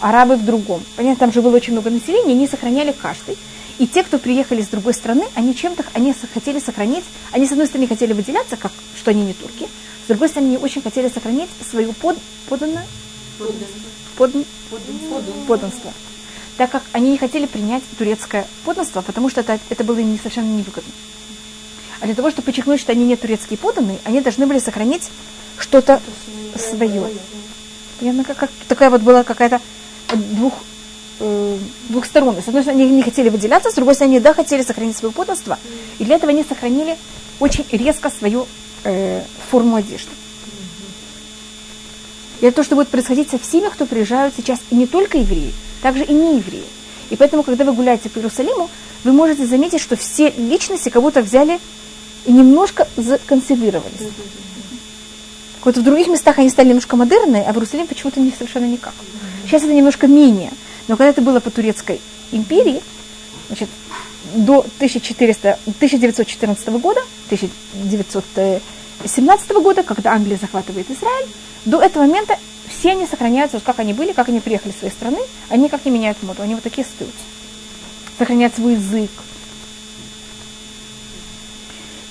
арабы в другом. Понятно, там же было очень много населения, они сохраняли каждый. И те, кто приехали с другой страны, они чем-то они хотели сохранить, они с одной стороны хотели выделяться, как, что они не турки, с другой стороны, они очень хотели сохранить свое под, поданное, подн- подданство. Так как они не хотели принять турецкое подданство, потому что это, это было им не- совершенно невыгодно. А для того, чтобы подчеркнуть, что они не турецкие подданные, они должны были сохранить что-то свое. Понятно, как, как такая вот была какая-то двух, э, двухсторонность. С одной стороны, они не хотели выделяться, с другой стороны, они да, хотели сохранить свое подданство. И для этого они сохранили очень резко свою э, форму одежды. И это то, что будет происходить со всеми, кто приезжают сейчас, и не только евреи, также и не евреи. И поэтому, когда вы гуляете по Иерусалиму, вы можете заметить, что все личности будто взяли и немножко законсервировались. Вот в других местах они стали немножко модерные, а в Иерусалиме почему-то не совершенно никак. Сейчас это немножко менее. Но когда это было по турецкой империи, значит, до 1400, 1914 года, 1917 года, когда Англия захватывает Израиль, до этого момента все они сохраняются, вот как они были, как они приехали из своей страны, они как не меняют моду, они вот такие остаются. Сохраняют свой язык.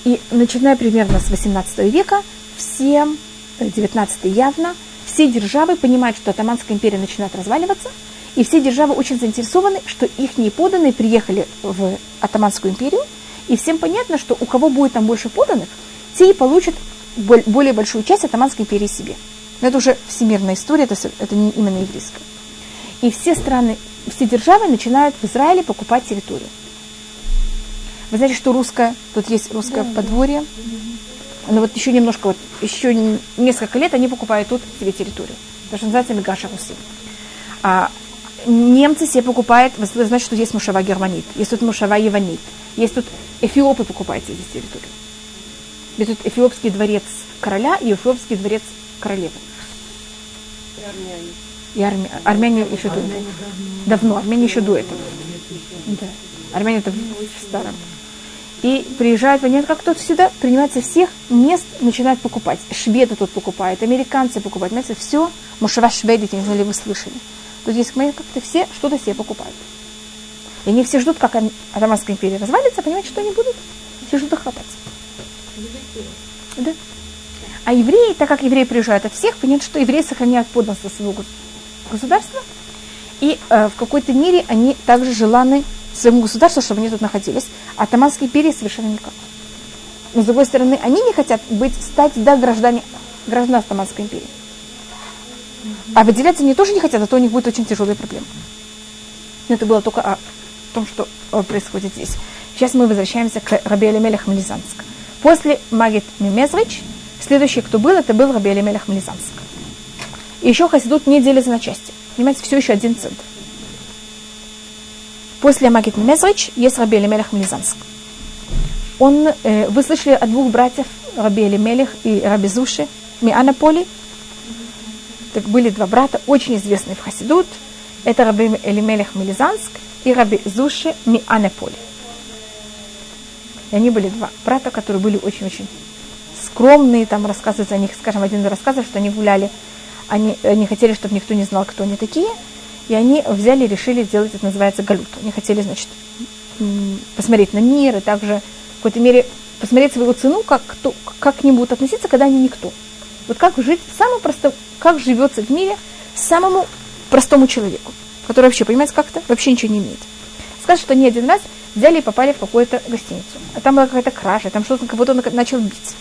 И начиная примерно с 18 века, все, 19 э, явно, все державы понимают, что Атаманская империя начинает разваливаться, и все державы очень заинтересованы, что их неподанные приехали в Атаманскую империю, и всем понятно, что у кого будет там больше поданных, те и получат более большую часть Атаманской империи себе. Но это уже всемирная история, это, это не именно еврейская. И все страны, все державы начинают в Израиле покупать территорию. Вы знаете, что русское, тут есть русское да, подворье, но вот еще немножко, вот еще несколько лет они покупают тут себе территорию. То, что называется Мегаша Руси. А немцы себе покупают, вы знаете, что есть мушава германит, есть тут мушава еванит, есть тут эфиопы покупают здесь территорию. Эфиопский дворец короля и эфиопский дворец королевы. И армяне. И армя... армяне еще до этого. Давно, армяне еще до этого. Да. Армяне это в старом. И приезжают, понятно, как тут всегда, принимается всех мест, начинают покупать. Шведы тут покупают, американцы покупают. Понимаете, все, мушава шведите, не знаю, ли вы слышали. Тут есть как-то все что-то себе покупают. И они все ждут, как Атаманская империя развалится, понимаете, что они будут? Все ждут охвататься. Да. А евреи, так как евреи приезжают от всех, понимают, что евреи сохраняют подданство своего государства. И э, в какой-то мере они также желаны своему государству, чтобы они тут находились. А Атаманской империи совершенно никак. Но с другой стороны, они не хотят быть, стать да, граждане, граждан Атаманской империи. А выделяться они тоже не хотят, а то у них будет очень тяжелые проблемы. Но это было только о том, что э, происходит здесь. Сейчас мы возвращаемся к Раби Алимелях Мелизанск. После Магит Мимезрич, следующий, кто был, это был Раби Алимелях Мелизанск. И еще Хасидут не делится на части. Понимаете, все еще один центр. После Магит Мимезрич есть Раби Алимелях Мелизанск. Он, э, вы слышали о двух братьев, Раби Алимелех и Раби Зуши, Мианаполи. Так были два брата, очень известные в Хасидут. Это Раби Элимелех Мелизанск и Раби Зуши Мианаполи. И они были два брата, которые были очень-очень скромные, там рассказывается о них, скажем, один из рассказов, что они гуляли, они, они хотели, чтобы никто не знал, кто они такие, и они взяли и решили сделать, это называется галют. Они хотели, значит, посмотреть на мир и также в какой-то мере посмотреть свою цену, как, кто, как к ним будут относиться, когда они никто. Вот как жить самым простым, как живется в мире самому простому человеку, который вообще, понимаете, как-то вообще ничего не имеет. Скажет, что не один раз взяли и попали в какую-то гостиницу. А там была какая-то кража, там что-то будто он начал бить.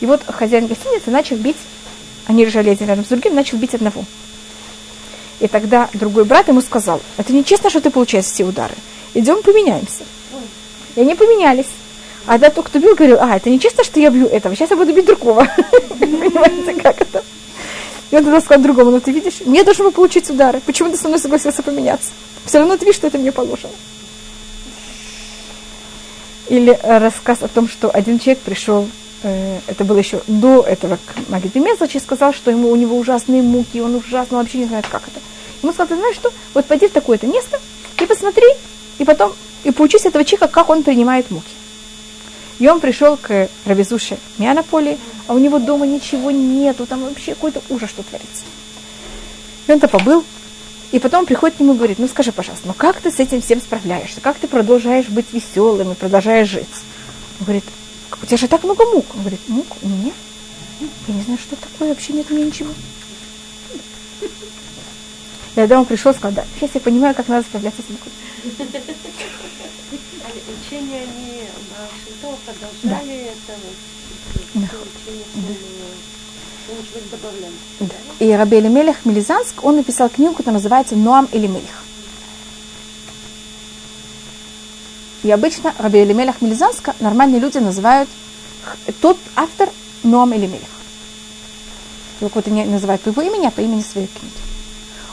И вот хозяин гостиницы начал бить, они лежали один рядом с другим, начал бить одного. И тогда другой брат ему сказал, это нечестно, что ты получаешь все удары. Идем поменяемся. И они поменялись. А да, тот, кто бил, говорил, а, это нечестно, что я бью этого, сейчас я буду бить другого. Понимаете, как это? И он тогда сказал другому, ну ты видишь, мне должен был получить удары. Почему ты со мной согласился поменяться? Все равно ты видишь, что это мне положено. Или э, рассказ о том, что один человек пришел, э, это было еще до этого к Магиде Мезлачи, сказал, что ему, у него ужасные муки, он ужасно, вообще не знает, как это. Ему сказал, ты знаешь что, вот пойди в такое-то место и посмотри, и потом, и поучись этого человека, как он принимает муки. И он пришел к Равизуше Мянаполи, а у него дома ничего нету, там вообще какой-то ужас, что творится. И он-то побыл, и потом приходит к нему и говорит, ну скажи, пожалуйста, ну как ты с этим всем справляешься? Как ты продолжаешь быть веселым и продолжаешь жить? Он говорит, у тебя же так много мук. Он говорит, мук у меня? Я не знаю, что такое, вообще нет у меня ничего. И когда он пришел, сказал, да, сейчас я понимаю, как надо справляться с мукой. Учения они продолжали да. это да. учение да. И Раби Элимелех Мелизанск, он написал книгу, которая называется «Ноам Элимелех». И обычно Раби Элимелех Мелизанска нормальные люди называют тот автор Ноам Элимелех. Его какой-то не называют по его имени, а по имени своей книги.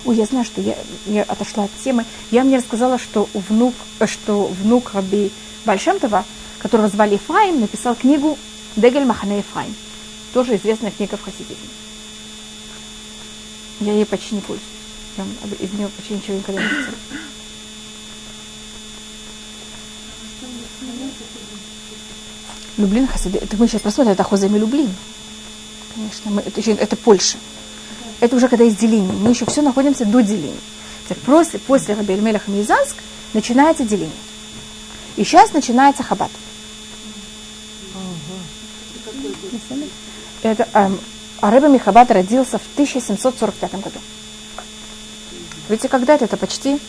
Ой, я знаю, что я, я отошла от темы. Я мне рассказала, что внук, что внук Раби Большемтова, которого звали Ефраим, написал книгу Дегель Махане Ефраим тоже известная книга в хасидизме. Я ей почти не пользуюсь. Я из нее почти ничего никогда не читала. Люблин Хасиди. Это мы сейчас посмотрим, это Хозами Люблин. Конечно, мы, это, это Польша. Это уже когда есть деление. Мы еще все находимся до деления. Теперь после, после Раби Эльмелеха Мизанск начинается деление. И сейчас начинается хаббат. Это эм, Ареба Михабат родился в 1745 году. Видите, когда это? Это почти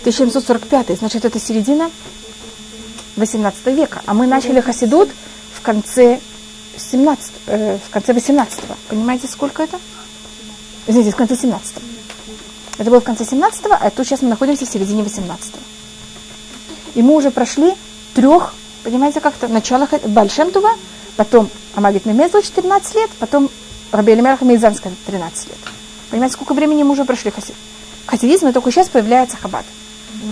1745, значит, это середина 18 века. А мы начали Хасидут в конце 17, э, в конце 18 -го. Понимаете, сколько это? Извините, в конце 17 -го. Это было в конце 17 а тут сейчас мы находимся в середине 18 -го. И мы уже прошли трех, понимаете, как-то начало Большем Тува, потом Амагит Мемезл 14 лет, потом Раби Элимерах Мейзанска 13 лет. Понимаете, сколько времени мы уже прошли хасид? Хасидизм, и только сейчас появляется хаббат.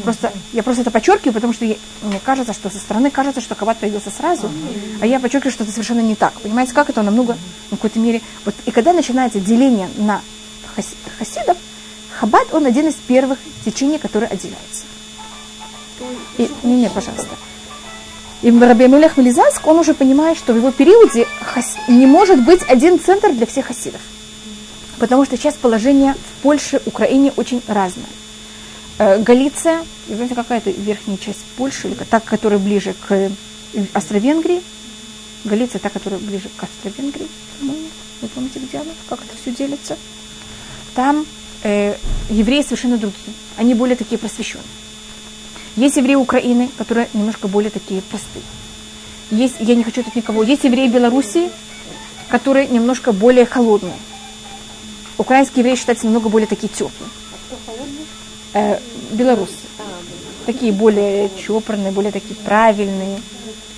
Просто, я просто это подчеркиваю, потому что я, мне кажется, что со стороны кажется, что хаббат появился сразу, а я подчеркиваю, что это совершенно не так. Понимаете, как это намного, в какой-то мере... Вот, и когда начинается деление на хасидов, хаббат, он один из первых течений, которые отделяются. И, не, не, пожалуйста. И Раби Амелех Мелизанск, он уже понимает, что в его периоде не может быть один центр для всех хасидов. Потому что сейчас положение в Польше, Украине очень разное. Э, Галиция, и знаете, какая это верхняя часть Польши, или та, которая ближе к Австро-Венгрии. Галиция, та, которая ближе к Австро-Венгрии, Вы помните, где она? Как это все делится? Там э, евреи совершенно другие. Они более такие просвещенные. Есть евреи Украины, которые немножко более такие простые. Есть, я не хочу тут никого, есть евреи Белоруссии, которые немножко более холодные. Украинские евреи считаются немного более такие теплые. Э, белорусы. Такие более чопорные, более такие правильные.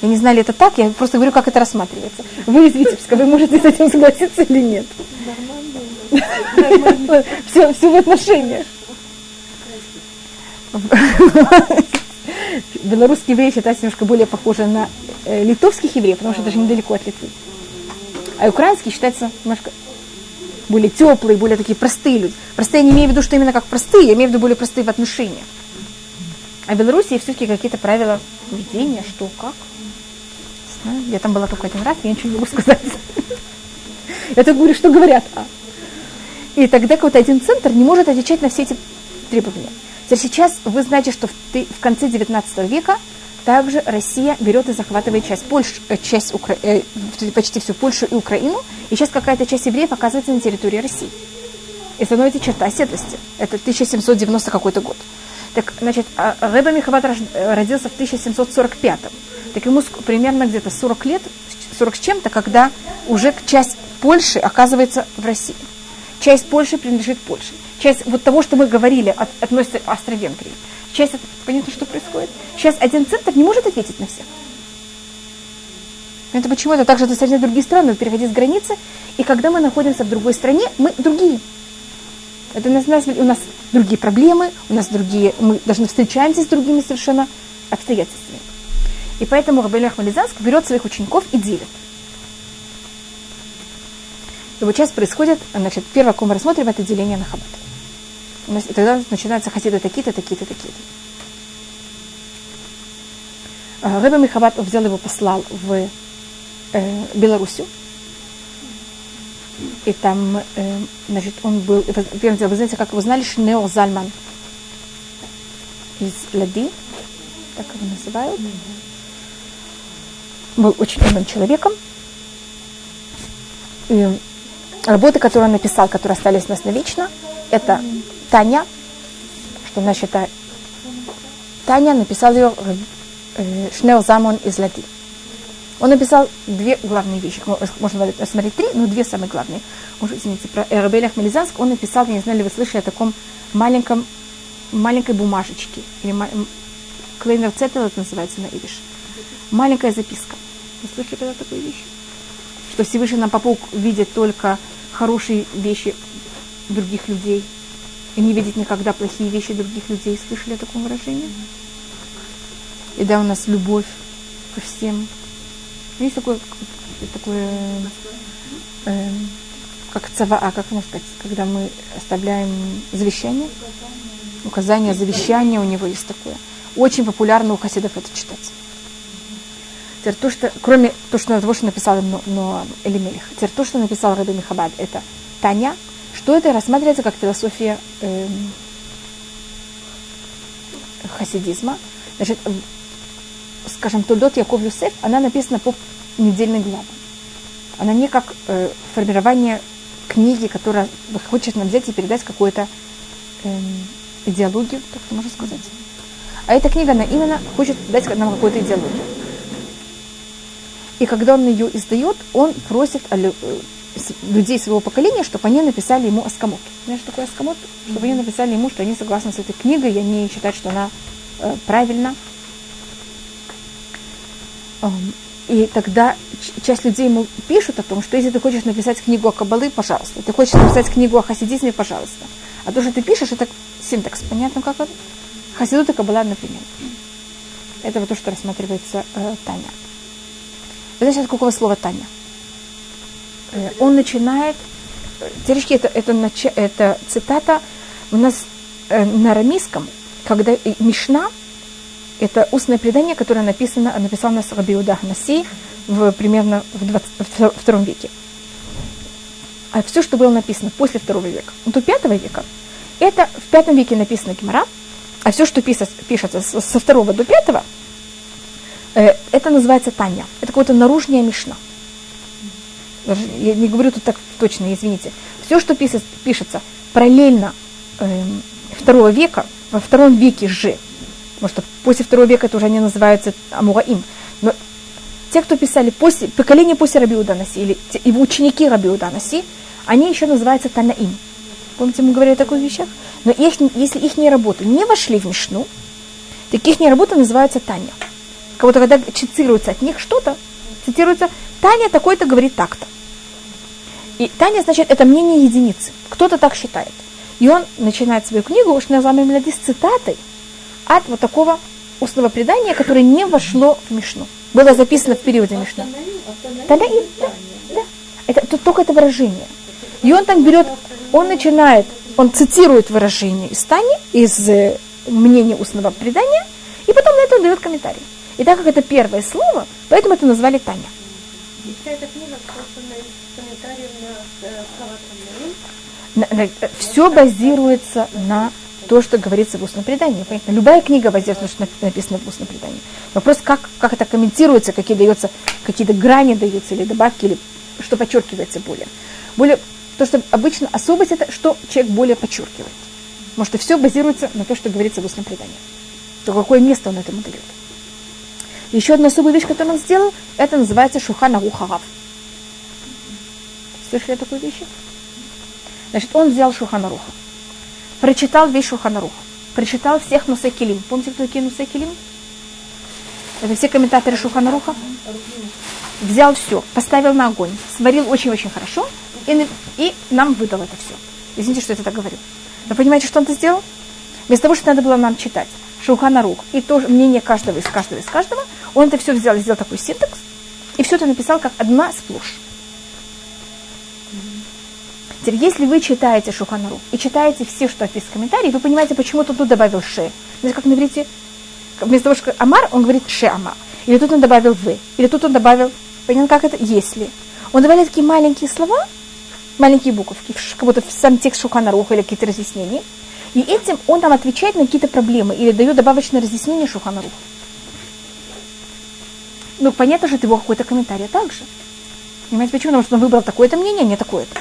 Я не знаю, ли это так, я просто говорю, как это рассматривается. Вы из Витебска, вы можете с этим согласиться или нет? Нормально. Все, все в отношениях. белорусские евреи считаются немножко более похожи на э, литовских евреев, потому что это же недалеко от Литвы. А украинские считаются немножко более теплые, более такие простые люди. Простые я не имею в виду, что именно как простые, я имею в виду более простые в отношениях. А в Беларуси все-таки какие-то правила поведения, что, как. Я там была только один раз, я ничего не могу сказать. Я так говорю, что говорят. И тогда какой-то один центр не может отвечать на все эти требования. Сейчас вы знаете, что в, в конце 19 века также Россия берет и захватывает часть Польши, э, часть Укра... э, почти всю Польшу и Украину, и сейчас какая-то часть евреев оказывается на территории России. И становится черта оседлости. Это 1790 какой-то год. Так, значит, а, Рэба Михават э, родился в 1745 Так ему примерно где-то 40 лет, 40 с чем-то, когда уже часть Польши оказывается в России. Часть Польши принадлежит Польше часть вот того, что мы говорили, от, относится к Австро-Венгрии. Часть, понятно, что происходит? Сейчас один центр не может ответить на всех. Это почему это также достаточно другие страны, переходить с границы. И когда мы находимся в другой стране, мы другие. Это у нас, у нас другие проблемы, у нас другие, мы должны встречаемся с другими совершенно обстоятельствами. И поэтому Рабель Мализанск берет своих учеников и делит. И вот сейчас происходит, значит, первое, кого мы рассмотрим, это деление на хаббат. И тогда начинаются хасиды такие-то, такие-то, такие-то. А, Рэба Михабат взял его, послал в э, Белоруссию. И там, э, значит, он был, вы знаете, как его знали, Шнео Зальман из Лади, так его называют. Был очень умным человеком. И работы, которые он написал, которые остались у нас навечно, это Таня, что значит Таня написал ее э, Шнел Замон из Лади. Он написал две главные вещи. Можно смотреть три, но две самые главные. Может, извините, про Эрабелях Мелизанск он написал, я не знаю, ли вы слышали о таком маленьком, маленькой бумажечке. Или Клейнер Цетел это называется на идиш. Маленькая записка. Вы слышали когда такую вещь? Что Всевышний нам попуг видит только хорошие вещи других людей и не видеть никогда плохие вещи других людей. Слышали о таком выражении? И да, у нас любовь ко всем. Есть такое, такое э, как цава, а как можно сказать, когда мы оставляем завещание, указание завещания у него есть такое. Очень популярно у хасидов это читать. Теперь то, что, кроме то, что, того, что написал но, но Элимелих, теперь то, что написал Раби Михабад, это Таня, что это рассматривается как философия эм, хасидизма. Значит, скажем, Тудот Яков Юсеф, она написана по недельной главам. Она не как э, формирование книги, которая хочет нам взять и передать какую-то эм, идеологию, так можно сказать. А эта книга, она именно хочет дать нам какую-то идеологию. И когда он ее издает, он просит э, людей своего поколения, чтобы они написали ему аскамот. Знаешь, что такое аскамот? Чтобы они написали ему, что они согласны с этой книгой, и они считают, что она э, правильна. И тогда часть людей ему пишут о том, что если ты хочешь написать книгу о Кабалы, пожалуйста. Ты хочешь написать книгу о хасидизме, пожалуйста. А то, что ты пишешь, это синтекс. Понятно, как это? Хасидут и Кабала, например. Это вот то, что рассматривается э, Таня. Вы знаете, какого слова Таня? Э, он начинает... Теоретически это, это, это цитата у нас э, на арамейском, когда Мишна это устное предание, которое написано, написал нас Рабиуда Наси в, примерно в 22 веке. А все, что было написано после второго века, до пятого века, это в пятом веке написано Гемора, а все, что пишется, пишется со второго до пятого, э, это называется Таня. Это какое-то наружная мишна. Я не говорю тут так точно, извините. Все, что пишется, пишется параллельно э, второго века, во втором веке же потому что после второго века это уже они называются Амураим. Но те, кто писали после, поколение после Рабиуда Наси, или его ученики Рабиуда Наси, они еще называются Танаим. Помните, мы говорили о таких вещах? Но их, если их не работы не вошли в Мишну, так их не работа называется Таня. Кого-то, когда цитируется от них что-то, цитируется Таня такой-то говорит так-то. И Таня, значит, это мнение единицы. Кто-то так считает. И он начинает свою книгу уж на с цитатой, от вот такого устного предания, которое не вошло в Мишну. Было записано в периоде Мишну. Танаим, да, да. Это, это только это выражение. И он там берет, он начинает, он цитирует выражение из Тани, из э, мнения устного предания, и потом на это он дает комментарий. И так как это первое слово, поэтому это назвали Таня. Э, Все базируется на то, что говорится в устном предании. Понятно? Любая книга воздействует, что написано в устном предании. Вопрос, как, как это комментируется, какие даются, какие-то грани даются или добавки, или что подчеркивается более. Более, то, что обычно особость это, что человек более подчеркивает. Потому что все базируется на то, что говорится в устном предании. То какое место он этому дает. Еще одна особая вещь, которую он сделал, это называется Шухана Рухарав. Слышали такую вещь? Значит, он взял Шухана Руха прочитал весь Шуханарух, прочитал всех Нусекилим. Помните, кто такие Нусекилим? Это все комментаторы Шуханаруха. Взял все, поставил на огонь, сварил очень-очень хорошо и, и нам выдал это все. Извините, что я это говорю. Но понимаете, что он это сделал? Вместо того, что надо было нам читать Шуханарух и тоже мнение каждого из каждого из каждого, он это все взял и сделал такой синтекс, и все это написал как одна сплошь. Теперь, если вы читаете Шуханару и читаете все, что описано в комментарии, вы понимаете, почему тут добавил Ше. Знаете, как на иврите, вместо того, что Амар, он говорит Ше Амар. Или тут он добавил Вы. Или тут он добавил, понятно, как это, если. Он добавляет такие маленькие слова, маленькие буковки, как будто в сам текст Шуханаруха или какие-то разъяснения. И этим он нам отвечает на какие-то проблемы или дает добавочное разъяснение Шуханаруха. Ну, понятно, что это его какой-то комментарий также. Понимаете, почему? Потому что он выбрал такое-то мнение, а не такое-то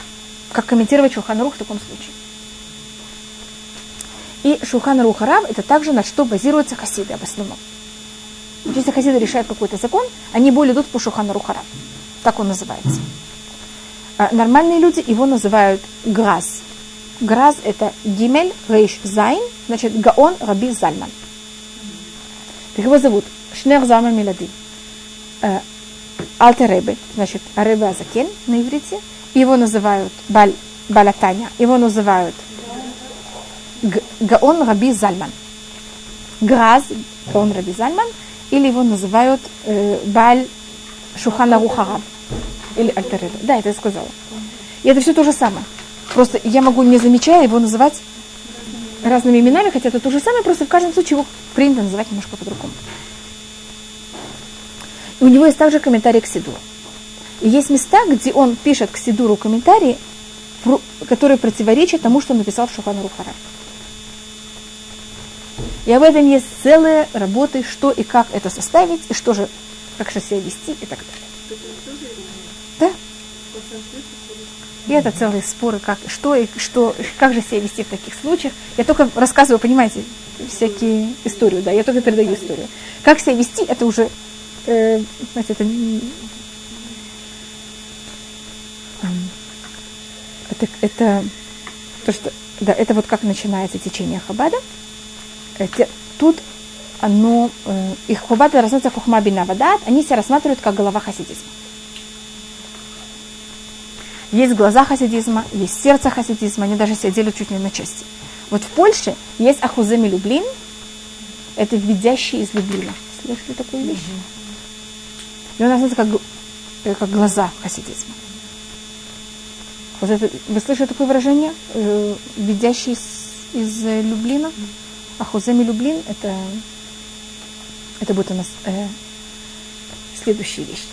как комментировать Шуханарух в таком случае. И Шуханарух Рав это также на что базируются хасиды в основном. Если хасиды решают какой-то закон, они более идут по Шуханарух Рав. Так он называется. А нормальные люди его называют Граз. Граз это Гимель Рейш Зайн, значит Гаон Раби Зальман. Так его зовут Шнер Зальман Милади. Э, Алтеребе, значит Аребе Азакен на иврите – его называют Баль, Балатаня, его называют Гаон Раби Зальман. Граз Гаон Раби Зальман, или его называют э, Баль Шухана Рухараб, или Альтереда. Да, это я сказала. И это все то же самое. Просто я могу, не замечая, его называть разными именами, хотя это то же самое, просто в каждом случае его принято называть немножко по-другому. У него есть также комментарий к Сидуру. И есть места, где он пишет к Сидуру комментарии которые противоречат тому, что написал в Шухана Рухара. И об этом есть целые работы, что и как это составить, и что же, как же себя вести и так далее. Да? И это целые споры, как, что и что, как же себя вести в таких случаях. Я только рассказываю, понимаете, всякие историю, да, я только передаю историю. Как себя вести, это уже, э, знаете, это, это, это то, что, да, это вот как начинается течение Хабада. Э, те- Тут оно, э, их Хабада рассматривается Хухма бина Вадат, они себя рассматривают как голова хасидизма. Есть глаза хасидизма, есть сердце хасидизма, они даже себя делят чуть не на части. Вот в Польше есть Ахуземи Люблин, это введящий из Люблина. Слышали такую вещь? И он называется как, э, как глаза хасидизма. Вот это, вы слышали такое выражение? Э, Введящий из, из э, Люблина? Ахуземи Люблин, это, это будет у нас э, следующая вещь.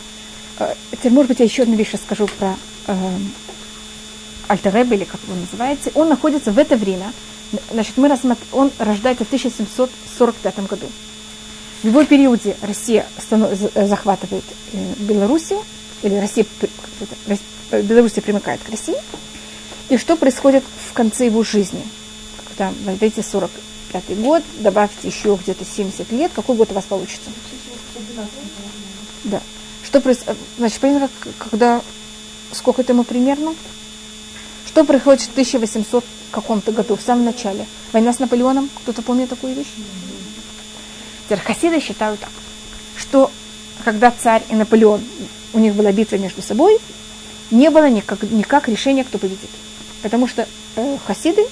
Э, Теперь, может быть, я еще одну вещь расскажу про э, Альтеребе, или как его называете. Он находится в это время, значит, мы рассмат- он рождается в 1745 году. В его периоде Россия станов- за- захватывает э, Белоруссию, или Россия, э, Белоруссия примыкает к России. И что происходит в конце его жизни? Когда, вот видите, 45 год, добавьте еще где-то 70 лет, какой год у вас получится? Да. Что происходит? Значит, понятно, как- когда сколько это ему примерно? Что происходит в 1800 каком-то году, в самом начале? Война с Наполеоном? Кто-то помнит такую вещь? Хасиды считают так, что когда царь и Наполеон, у них была битва между собой, не было никак, никак решения, кто победит. Потому что э, хасиды,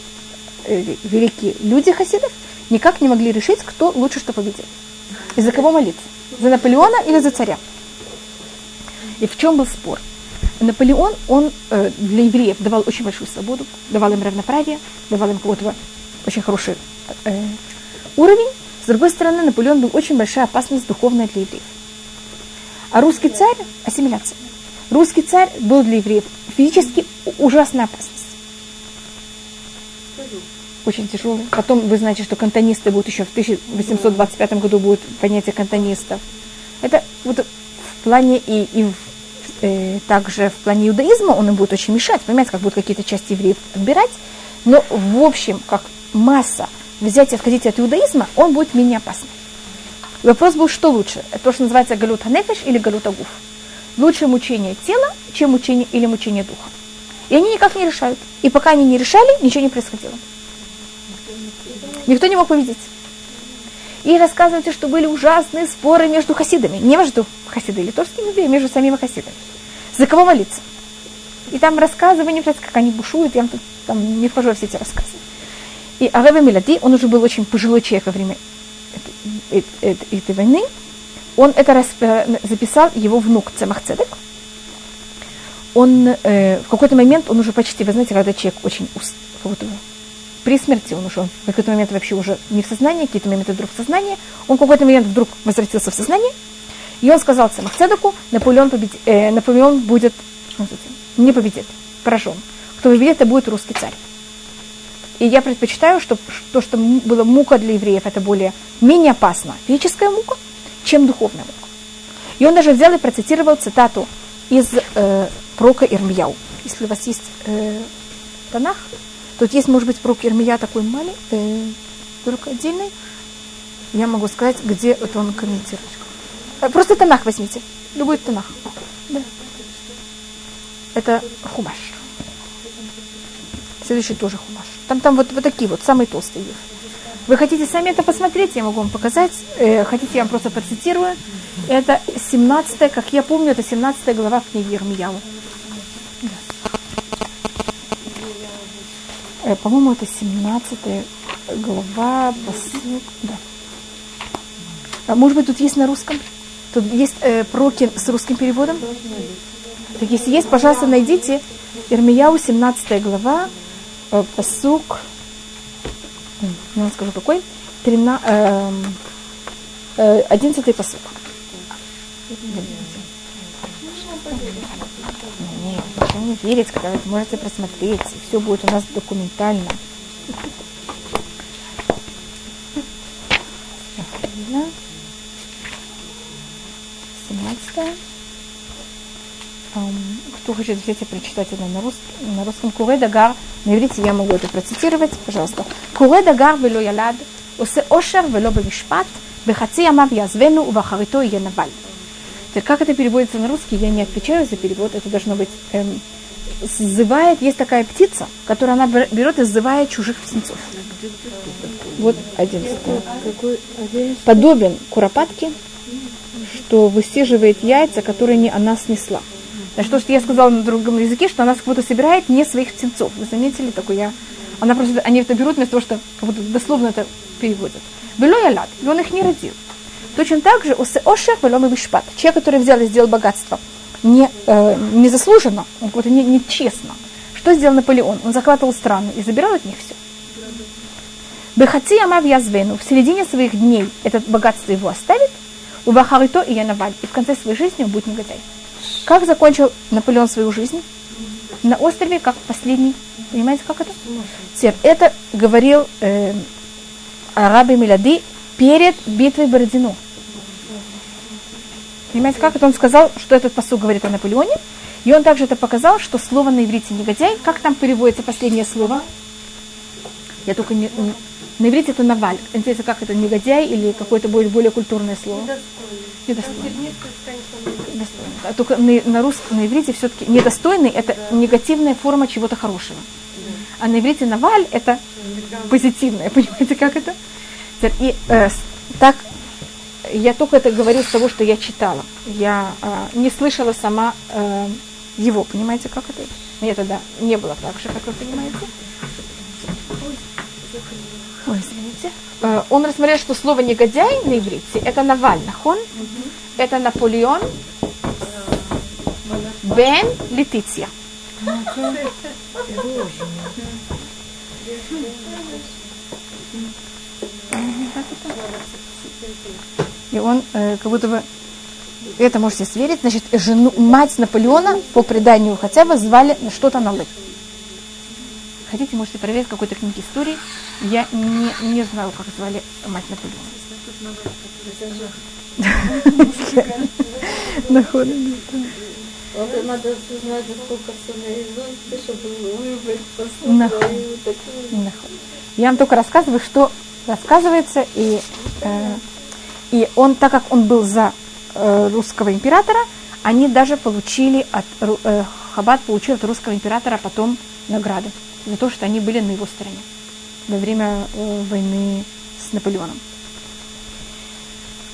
э, великие люди хасидов, никак не могли решить, кто лучше что победит. И за кого молиться? За Наполеона или за царя? И в чем был спор? Наполеон, он э, для евреев давал очень большую свободу, давал им равноправие, давал им какой-то очень хороший э, уровень. С другой стороны, Наполеон был очень большая опасность духовная для евреев. А русский царь – ассимиляция. Русский царь был для евреев физически ужасная опасность. Очень тяжелый. Потом вы знаете, что кантонисты будут еще в 1825 году будет понятие кантонистов. Это вот в плане и, и в- э, также в плане иудаизма он им будет очень мешать. Понимаете, как будут какие-то части евреев отбирать. Но в общем, как масса взять и отходить от иудаизма, он будет менее опасным. Вопрос был, что лучше? Это то, что называется галют ханефиш или галут агуф. Лучше мучение тела, чем мучение или мучение духа. И они никак не решают. И пока они не решали, ничего не происходило. Никто не мог победить. И рассказывайте, что были ужасные споры между хасидами. Не между хасидами литовскими евреями, между самими хасидами. За кого молиться? И там рассказывание, как они бушуют, я тут там не вхожу во все эти рассказы. И Ареве Милади, он уже был очень пожилой человек во время этой, войны. Он это записал его внук Цемах Цедек. Он э, в какой-то момент, он уже почти, вы знаете, когда человек очень ус- как будто бы при смерти, он уже в какой-то момент вообще уже не в сознании, какие-то моменты вдруг в сознании, он в какой-то момент вдруг возвратился в сознание, и он сказал Цемах Цедеку, Наполеон, победи- э, Наполеон будет, не победит, поражен. Кто победит, это будет русский царь. И я предпочитаю, что то, что было мука для евреев, это более менее опасно, физическая мука, чем духовная мука. И он даже взял и процитировал цитату из э, прока Ирмияу. Если у вас есть э, Танах, тут есть, может быть, прок Ирмия такой маленький, э, только отдельный. Я могу сказать, где это он комментирует. Э, просто Танах возьмите. Любой Танах. Да. Это хумаш. Следующий тоже хумаш. Там, там вот, вот такие вот, самые толстые есть. Вы хотите сами это посмотреть, я могу вам показать. Э, хотите, я вам просто процитирую. Это 17 как я помню, это 17 глава книги Ермияу. Э, по-моему, это 17 глава, посыл, да. А может быть, тут есть на русском? Тут есть э, проки с русским переводом? Так если есть, пожалуйста, найдите Ирмияу, 17 глава, посук, м, не вам скажу какой, 13, эм, э, 11 посук. Нет, не верить, когда вы сможете просмотреть, все будет у нас документально. Видно? 17 кто хочет взять прочитать это на русском, на русском Куре Дагар, на иврите я могу это процитировать, пожалуйста. Куре Дагар вело ялад, усе ошер вело бемишпат, бехаци ямав язвену, увахарито и наваль. Теперь, как это переводится на русский, я не отвечаю за перевод, это должно быть эм, сзывает, есть такая птица, которая она берет и сзывает чужих птенцов. Вот один. Подобен куропатке, что высиживает яйца, которые не она снесла. Значит, то, что я сказала на другом языке, что она как будто собирает не своих птенцов. Вы заметили такое? Я... Она просто, они это берут вместо того, что будто дословно это переводят. Вело ялад, и он их не родил. Точно так же, ошер вело вишпат. Человек, который взял и сделал богатство не, э, незаслуженно, он как не, нечестно. Что сделал Наполеон? Он захватывал страны и забирал от них все. Бехати амав язвену, в середине своих дней это богатство его оставит, у Бахарито и Янаваль, и в конце своей жизни он будет негодяй. Как закончил Наполеон свою жизнь? На острове, как последний. Понимаете, как это? Теперь, это говорил э, Араби Миляди перед битвой Бородино. Понимаете, как это он сказал, что этот посуд говорит о Наполеоне? И он также это показал, что слово на иврите негодяй, как там переводится последнее слово? Я только не, на иврите это наваль. Интересно, как это негодяй или какое-то более, более культурное слово? Недостойный. Недостойный. А только на, на русском, на иврите все-таки недостойный это негативная форма чего-то хорошего. А на иврите наваль это позитивное. Понимаете, как это? И э, так я только это говорю с того, что я читала. Я э, не слышала сама э, его, понимаете, как это? Мне тогда не было так же, как вы понимаете. Ой, извините. Э, он рассмотрел, что слово негодяй на иврите это Наваль, нахон, это Наполеон, Бен Летиция. И он э, как будто бы это можете сверить, значит, жену, мать Наполеона по преданию хотя бы звали что-то на лык. Хотите, можете проверить какой-то книге истории. Я не, не знаю, как звали мать Наполеона. Надо знать, сколько все наизусть, чтобы выбрать Я вам только рассказываю, что рассказывается, и, э, и он, так как он был за э, русского императора, они даже получили от э, Хаббат получил от русского императора потом награды за то, что они были на его стороне во время э, войны с Наполеоном.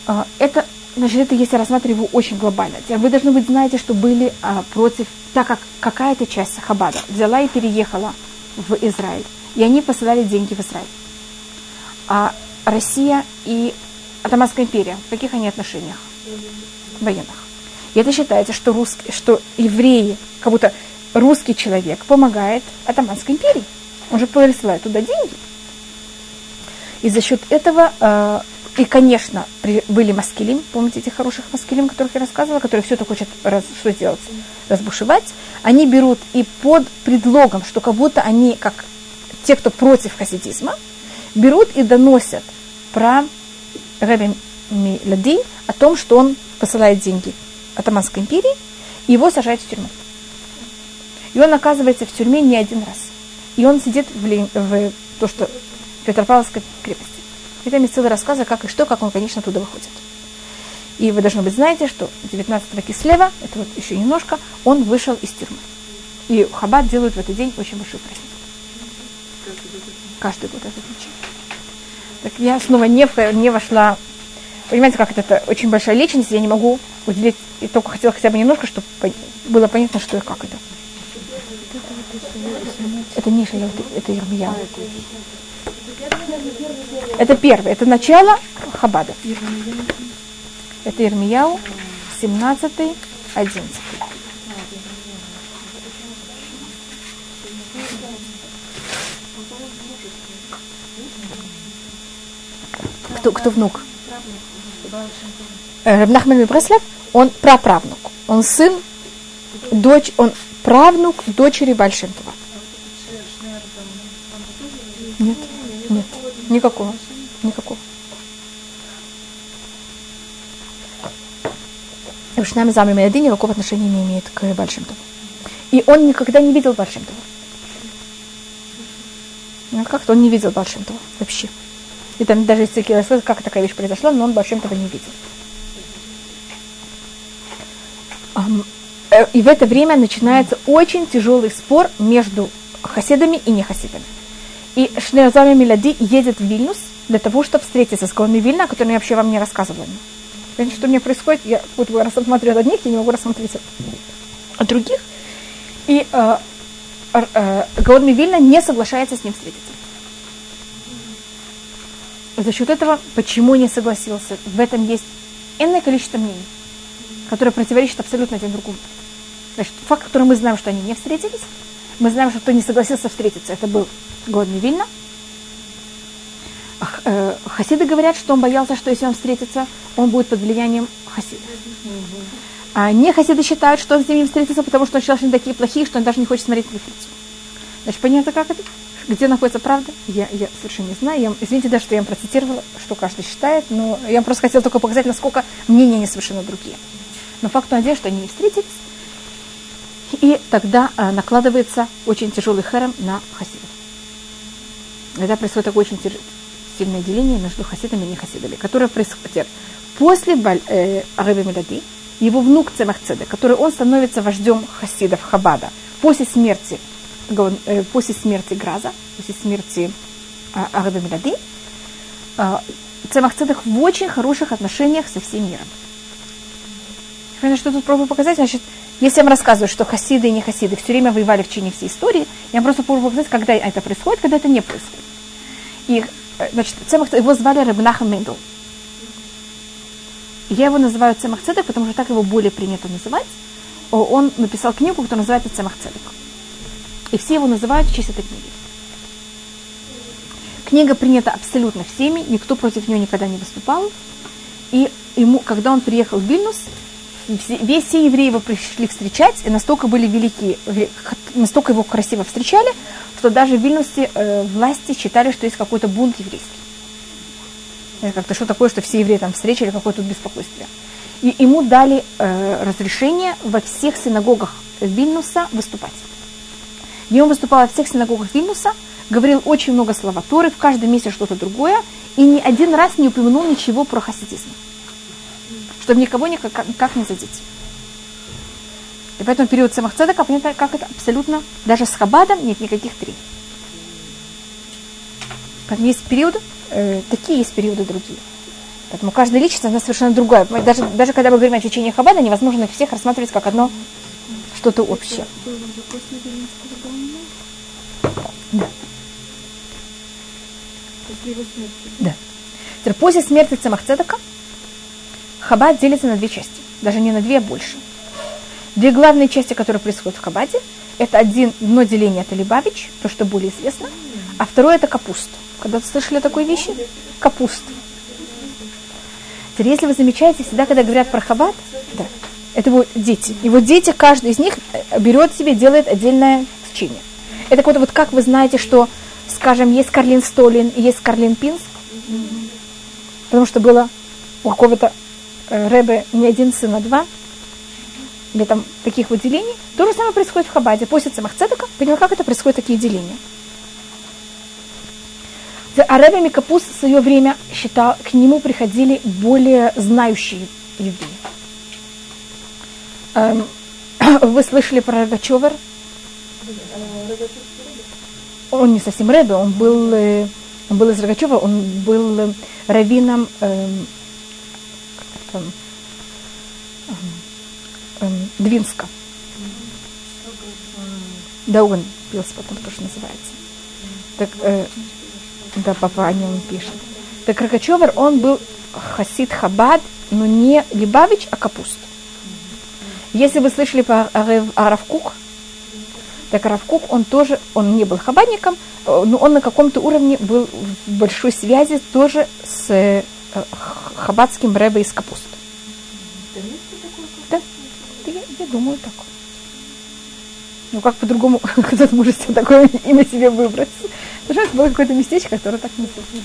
Э, это, значит, это если рассматривать его очень глобально. Вы должны быть знаете, что были э, против, так как какая-то часть Хабада взяла и переехала в Израиль, и они посылали деньги в Израиль. А Россия и Атаманская империя, в каких они отношениях? Военных. И это считается, что, русские, что евреи, как будто русский человек помогает Атаманской империи. Он же присылает туда деньги. И за счет этого, э, и, конечно, при, были маскилим, помните этих хороших маскилим, которых я рассказывала, которые все это хотят раз, что сделать? Разбушевать. Они берут и под предлогом, что как будто они, как те, кто против хасидизма, берут и доносят про Раби Милади о том, что он посылает деньги Атаманской империи, и его сажают в тюрьму. И он оказывается в тюрьме не один раз. И он сидит в, Лен... в то, что Петропавловской крепости. И там есть целый рассказ, как и что, как он, конечно, оттуда выходит. И вы, должны быть, знаете, что 19 кислева, это вот еще немножко, он вышел из тюрьмы. И Хаббат делают в этот день очень большой праздник. Каждый год это случай. Так я снова не, не вошла. Понимаете, как это, это очень большая личность, я не могу уделить, и только хотела хотя бы немножко, чтобы было понятно, что и как это. Это не Шаял, это Ирмияу. Это первое, это начало Хабада. Это Ирмияу, 17 11 Кто, кто внук? Рабнахман Бреслев, он праправнук. Он сын, дочь, он правнук дочери Бальшемтова. Нет, нет, никакого, никакого. Шнам Зами Меяди никакого отношения не имеет к Бальшемтову. И он никогда не видел Бальшемтова. Ну, как-то он не видел Бальшемтова вообще. И там даже если рассказывают, как такая вещь произошла, но он Бальшемтова не видел. Э, и в это время начинается очень тяжелый спор между хасидами и нехасидами. И Шнеозами Милади едет в Вильнюс для того, чтобы встретиться с Гаоной Вильна, о котором я вообще вам не рассказывала. Понимаете, что мне происходит? Я вот рассмотрю одних, я не могу рассмотреть от других. И э, э, Гаон Вильна не соглашается с ним встретиться. За счет этого, почему не согласился, в этом есть энное количество мнений, которые противоречат абсолютно один другому. Значит, факт, который мы знаем, что они не встретились, мы знаем, что кто не согласился встретиться, это был Годный Вильна. Э, хасиды говорят, что он боялся, что если он встретится, он будет под влиянием хасида. А не хасиды считают, что он с ними встретится, потому что он считал, что они такие плохие, что он даже не хочет смотреть на их лицо. Значит, понятно, как это? Где находится правда? Я, я совершенно не знаю. Я, извините, да, что я вам процитировала, что каждый считает, но я просто хотела только показать, насколько мнения не совершенно другие. Но факт надеюсь, что они не встретились, и тогда э, накладывается очень тяжелый херем на хасидов. Тогда происходит такое очень сильное деление между хасидами и нехасидами, которое происходит после э, Мелади, его внук Цемахцеда, который он становится вождем хасидов Хабада после смерти, э, после смерти Граза, после смерти э, Ареби Мелади, э, Цемахцедах в очень хороших отношениях со всем миром. Понятно, что тут пробую показать, значит, я вам рассказываю, что хасиды и не хасиды все время воевали в течение всей истории, я вам просто пробую показать, когда это происходит, когда это не происходит. И, э, значит, Цемах, его звали Рабнаха Мендел. Я его называю Цемах Цедек, потому что так его более принято называть. Он написал книгу, которая называется Цемах Цедек. И все его называют в честь этой книги. Книга принята абсолютно всеми, никто против нее никогда не выступал. И ему, когда он приехал в Вильнюс, весь все евреи его пришли встречать, и настолько были велики, настолько его красиво встречали, что даже в Вильнюсе э, власти считали, что есть какой-то бунт еврейский. Как-то что такое, что все евреи там встретили, какое тут беспокойствие. И ему дали э, разрешение во всех синагогах Вильнюса выступать. И он выступал во всех синагогах Вильнюса, говорил очень много слова Торы, в каждом месте что-то другое, и ни один раз не упомянул ничего про хасидизм чтобы никого никак, никак не задеть. И поэтому период самых цедека, понятно, как это абсолютно, даже с хабадом нет никаких три. Поэтому есть периоды, э, такие есть периоды другие. Поэтому каждая личность, она совершенно другая. Даже, даже когда мы говорим о течении хабада, невозможно их всех рассматривать как одно что-то общее. Да. Да. После смерти Цемахцедека Хабад делится на две части. Даже не на две, а больше. Две главные части, которые происходят в Хабаде, это один, одно деление это Либавич, то, что более известно, а второе это капуст. Когда-то слышали о такой вещи? Капуст. Теперь, если вы замечаете, всегда, когда говорят про Хабад, да, это его дети. И вот дети, каждый из них э, берет себе, делает отдельное течение. Это вот, вот как вы знаете, что, скажем, есть Карлин Столин и есть Карлин Пинс, потому что было у какого-то Рэбе не один сын, а два, или там таких вот делений, то же самое происходит в Хабаде. После Цемахцедека, понял, как это происходит, такие деления. А Рэбе Микапус в свое время считал, к нему приходили более знающие евреи. Эм, вы слышали про Рогачевер? Он не совсем Рэбе, он был, э, он был из Рогачева, он был э, раввином эм, Двинска. Да, он пился потом тоже называется. Так, э, да, папа о нем пишет. Так Рогачевер, он был хасид Хабад, но не Либавич, а Капуст. Если вы слышали про Аравкух, так Аравкух, он тоже, он не был хабадником, э, но он на каком-то уровне был в большой связи тоже с э, хабадским рэбе из капусты. Да, я, я думаю так. Ну, как по-другому кто-то может себе такое имя себе выбрать? Потому что было какое-то местечко, которое так называется.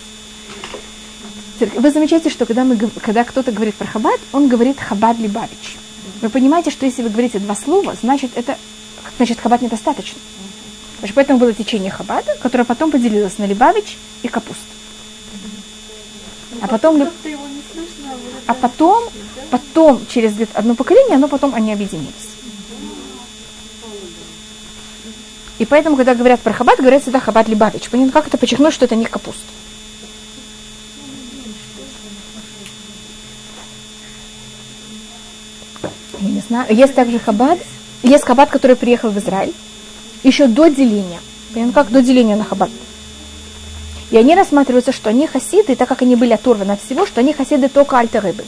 Вы замечаете, что когда, мы, когда кто-то говорит про хабад, он говорит хабад либавич. Вы понимаете, что если вы говорите два слова, значит, это, значит хабад недостаточно. Поэтому было течение хабада, которое потом поделилось на либавич и капуст. А потом, а потом, потом через одно поколение, оно потом они объединились. И поэтому, когда говорят про хабад, говорят всегда хабад либавич. Понятно, как это подчеркнуть, что это не капуст. Я не знаю. Есть также хабад. Есть хабад, который приехал в Израиль. Еще до деления. Понятно, как до деления на хабад. И они рассматриваются, что они хасиды, так как они были оторваны от всего, что они хасиды только альтерыбы.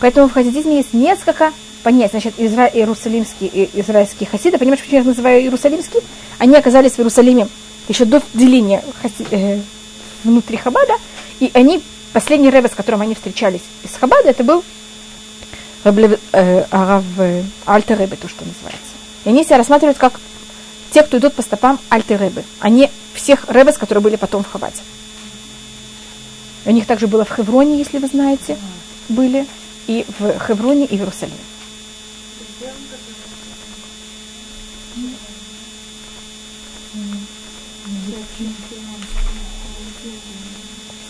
Поэтому в хасидизме есть несколько понятий. Значит, изра... иерусалимские и израильские хасиды, понимаешь, почему я их называю иерусалимские? Они оказались в Иерусалиме еще до деления хаси... э, внутри Хабада, и они, последний рэбе, с которым они встречались из Хабада, это был э, Арав э, Альтер Рэбе, то, что называется. И они себя рассматривают как те, кто идут по стопам Альтер Рэбе, а не всех Рэбес, которые были потом в Хабаде. У них также было в Хевроне, если вы знаете, были, и в Хевроне, и в Иерусалиме.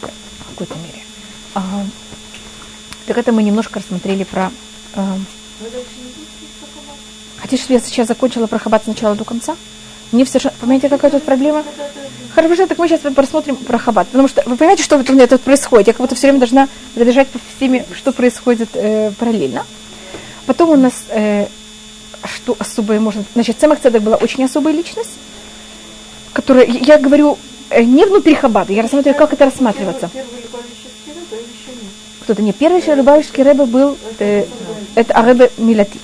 В какой-то мере. А, так это мы немножко рассмотрели про... А, хотите, чтобы я сейчас закончила про Хаббат сначала до конца? Мне все Понимаете, какая тут проблема? Хорошо, так мы сейчас просмотрим про Хаббат. Потому что вы понимаете, что у меня тут происходит? Я как будто все время должна пробежать по всеми, что происходит э, параллельно. Потом у нас, э, что особое можно... Значит, Цемах Цедек была очень особая личность, которая, я говорю, э, не внутри Хаббата, я рассматриваю, как это рассматриваться. Кто-то не первый Любавичский рэбе был, э, это Аребе Милати.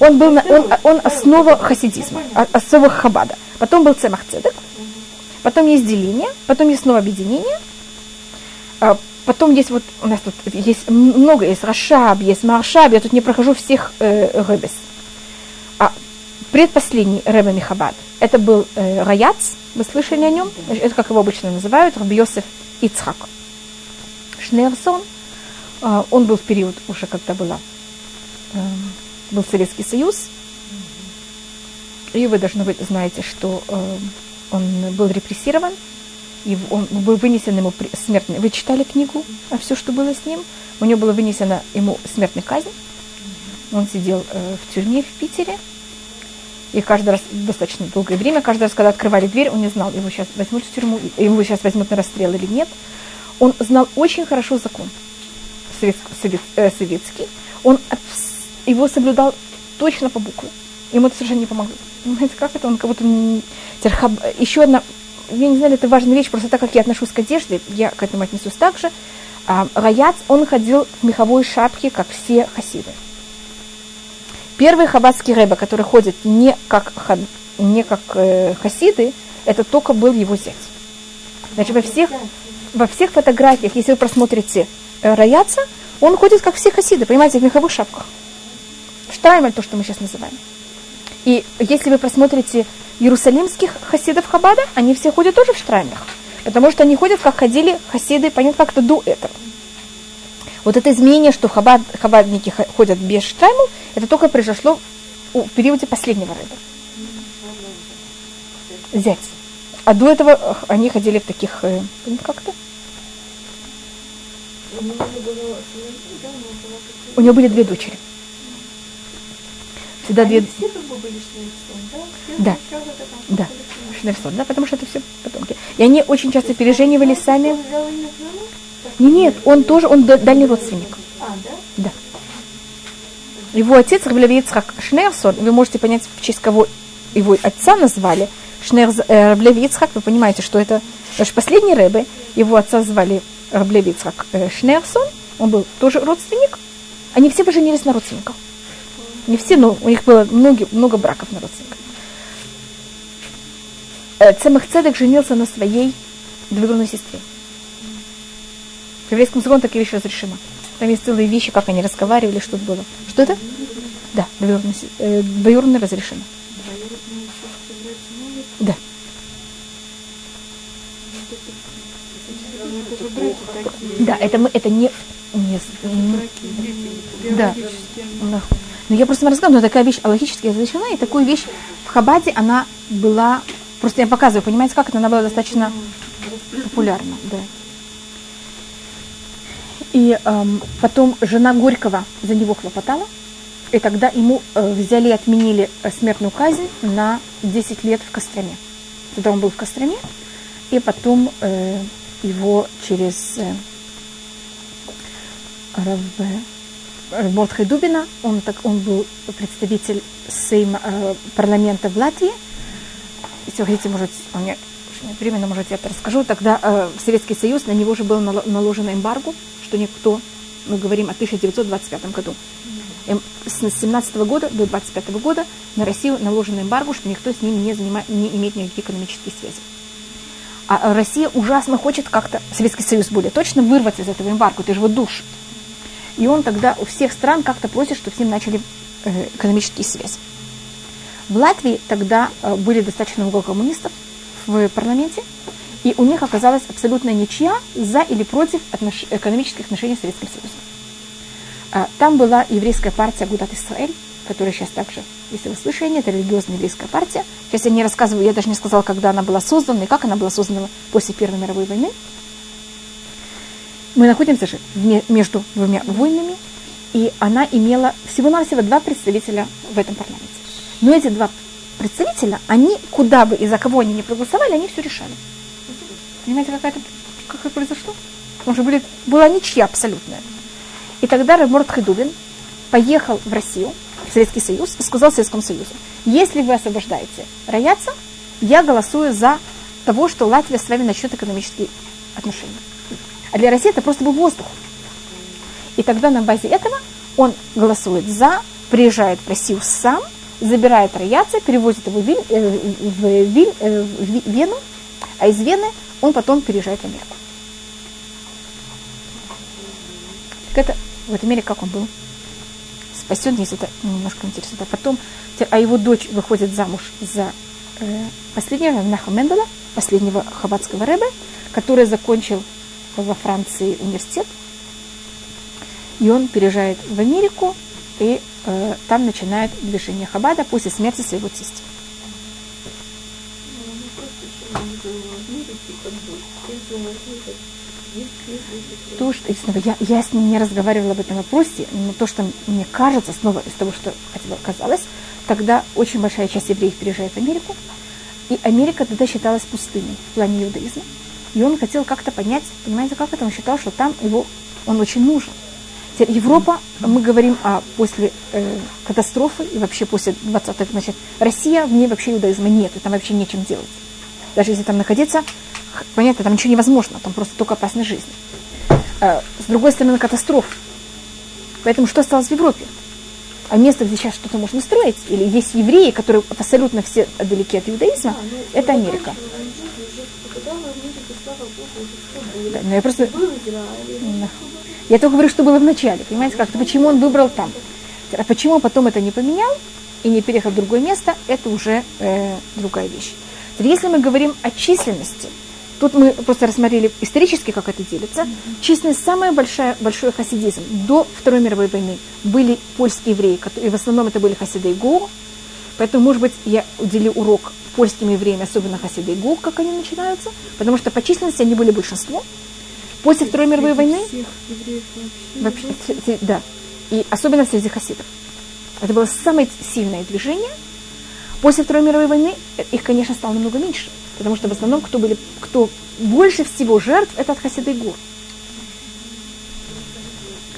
Он был, он, он основа хасидизма, а, основа хабада. Потом был цемах цедек, потом есть деление, потом есть снова объединение, а, потом есть вот, у нас тут есть много, есть Рашаб, есть Маршаб, я тут не прохожу всех э, рэбес. А предпоследний рэбе Михабад, это был э, Раяц, вы слышали о нем? Это как его обычно называют, Рабиосеф Ицхак. Шнерсон, э, он был в период уже, когда была э, был Советский Союз. И вы, должны быть, знаете, что э, он был репрессирован, и он был вынесен ему смертный. Вы читали книгу о все, что было с ним? У него было вынесено ему смертная казнь. Он сидел э, в тюрьме в Питере. И каждый раз, достаточно долгое время, каждый раз, когда открывали дверь, он не знал, его сейчас возьмут в тюрьму, его сейчас возьмут на расстрел или нет. Он знал очень хорошо закон советский. совет, э, советский. Он его соблюдал точно по букве. Ему это совершенно не помогло. Знаете, как это? Он как будто... Еще одна, я не знаю, это важная вещь, просто так как я отношусь к одежде, я к этому отнесусь так же. А, Раяц, он ходил в меховой шапке, как все хасиды. Первый хаббатский рэба, который ходит не как, не как э, хасиды, это только был его зять. Значит, во всех, во всех фотографиях, если вы просмотрите э, Раяца, он ходит как все хасиды, понимаете, в меховых шапках. Штраймаль, то, что мы сейчас называем. И если вы просмотрите иерусалимских хасидов Хабада, они все ходят тоже в штраймлях. Потому что они ходят, как ходили хасиды, понятно, как-то до этого. Вот это изменение, что хабад, хабадники ходят без штраймл, это только произошло в периоде последнего рыба. Зять. А до этого они ходили в таких, э, как то У него были две дочери. Всегда две... Да, да, Шнерсон, да, потому что это все потомки. И они очень часто переженивали сами. Не, нет, он тоже, он дальний родственник. А, да? Да. Его отец Равлевицхак Шнерсон, вы можете понять, в честь кого его отца назвали. Шнер, э, Равлевицхак, вы понимаете, что это наш последний рэбе, его отца звали Равлевицхак э, Шнерсон, он был тоже родственник. Они все поженились на родственниках. Не все, но у них было много, много браков на родственниках. Э, Цемах Цедек женился на своей двоюродной сестре. В еврейском законе такие вещи разрешимы. Там есть целые вещи, как они разговаривали, что было. Что это? Да, двоюродные, се- э, разрешено. Могут? Да. Да, это, мы, это не... не дети, Да. Да. Ну, я просто вам рассказываю, но такая вещь логически разрешена, и такую вещь в Хабаде она была... Просто я показываю, понимаете, как это? Она была достаточно популярна, да. И эм, потом жена Горького за него хлопотала, и тогда ему э, взяли и отменили э, смертную казнь на 10 лет в Костроме. Тогда он был в Костроме, и потом э, его через э, Рав, э, Мордхай Дубина, он, так, он был представитель Сейма, э, парламента в Латвии. Если вы хотите, может, у меня уж нет времени, но, может, я это расскажу. Тогда э, Советский Союз, на него же было нало- наложено эмбарго, что никто, мы говорим о 1925 году. Эм, С 17 года до 25 года на Россию наложено эмбарго, что никто с ним не, занима- не имеет никаких экономических связей. А э, Россия ужасно хочет как-то, Советский Союз более точно, вырваться из этого эмбарго, это же его душ. И он тогда у всех стран как-то просит, чтобы с ним начали э, экономические связи. В Латвии тогда э, были достаточно много коммунистов в парламенте, и у них оказалась абсолютная ничья за или против отнош- экономических отношений с Советским Союзом. А, Там была еврейская партия Гудат Исраэль, которая сейчас также, если вы слышали, это религиозная еврейская партия. Сейчас я не рассказываю, я даже не сказала, когда она была создана и как она была создана после Первой мировой войны. Мы находимся же между двумя войнами, и она имела всего-навсего два представителя в этом парламенте. Но эти два представителя, они, куда бы и за кого они не проголосовали, они все решали. Понимаете, как это, как это произошло? Потому что были, была ничья абсолютная. И тогда Реморт Хайдубин поехал в Россию, в Советский Союз, и сказал Советскому Союзу, если вы освобождаете Раяца, я голосую за того, что Латвия с вами начнет экономические отношения. А для России это просто был воздух. И тогда на базе этого он голосует за, приезжает в Россию сам, забирает Раяца, перевозит его в, Виль- э, в Виль- э, в Вену, а из Вены он потом переезжает в Америку. Так это в этой мере как он был спасен, если это немножко интересно. А потом, а его дочь выходит замуж за э, последнего Наха Мендела, последнего хаббатского рэбе, который закончил во Франции университет. И он переезжает в Америку, и э, там начинает движение Хабада после смерти своего тестя. Бы, То, что, снова, я, я с ним не разговаривала об этом вопросе, но то, что мне кажется, снова из того, что хотела казалось, тогда очень большая часть евреев переезжает в Америку, и Америка тогда считалась пустыней в плане иудаизма. И он хотел как-то понять, понимаете, как это, он считал, что там его, он очень нужен. Теперь Европа, мы говорим о после э, катастрофы и вообще после 20-х, значит, Россия, в ней вообще иудаизма нет, и там вообще нечем делать. Даже если там находиться, понятно, там ничего невозможно, там просто только опасность жизни. Э, с другой стороны, катастрофа. Поэтому что осталось в Европе? А место, где сейчас что-то можно строить, или есть евреи, которые абсолютно все далеки от иудаизма, Да, ну, это вы Америка. заканчивали жизнь уже, когда в Америке, слава Богу, уже все было. Да, но я просто... Я только говорю, что было в начале, понимаете, как-то почему он выбрал там. А почему потом это не поменял и не переехал в другое место, это уже э, другая вещь. Если мы говорим о численности, тут мы просто рассмотрели исторически, как это делится. Численность самая большая, большой хасидизм до Второй мировой войны были польские евреи, которые, и в основном это были хасиды и Гу. Поэтому, может быть, я уделю урок польским евреям, особенно хасиды и Гу, как они начинаются, потому что по численности они были большинство. После Второй мировой войны вообще. Вообще, да. И особенно среди хасидов. Это было самое сильное движение. После Второй мировой войны их, конечно, стало намного меньше. Потому что в основном, кто, были, кто больше всего жертв, это от хасиды гор.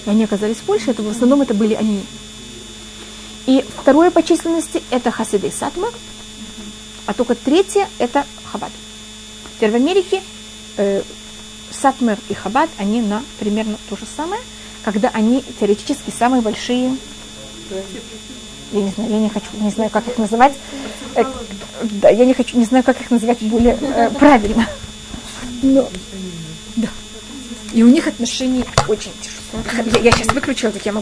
И они оказались в Польше, это в основном это были они. И второе по численности это хасиды и сатмар, а только третье это хабад. Теперь в Америке э, Сатмер и Хабад, они на примерно то же самое, когда они теоретически самые большие, я не знаю, я не хочу, не знаю, как их называть, Э, да, я не хочу, не знаю, как их называть более э, правильно. Но, да. И у них отношения очень тяжелые. Я, я сейчас выключила, как я могу.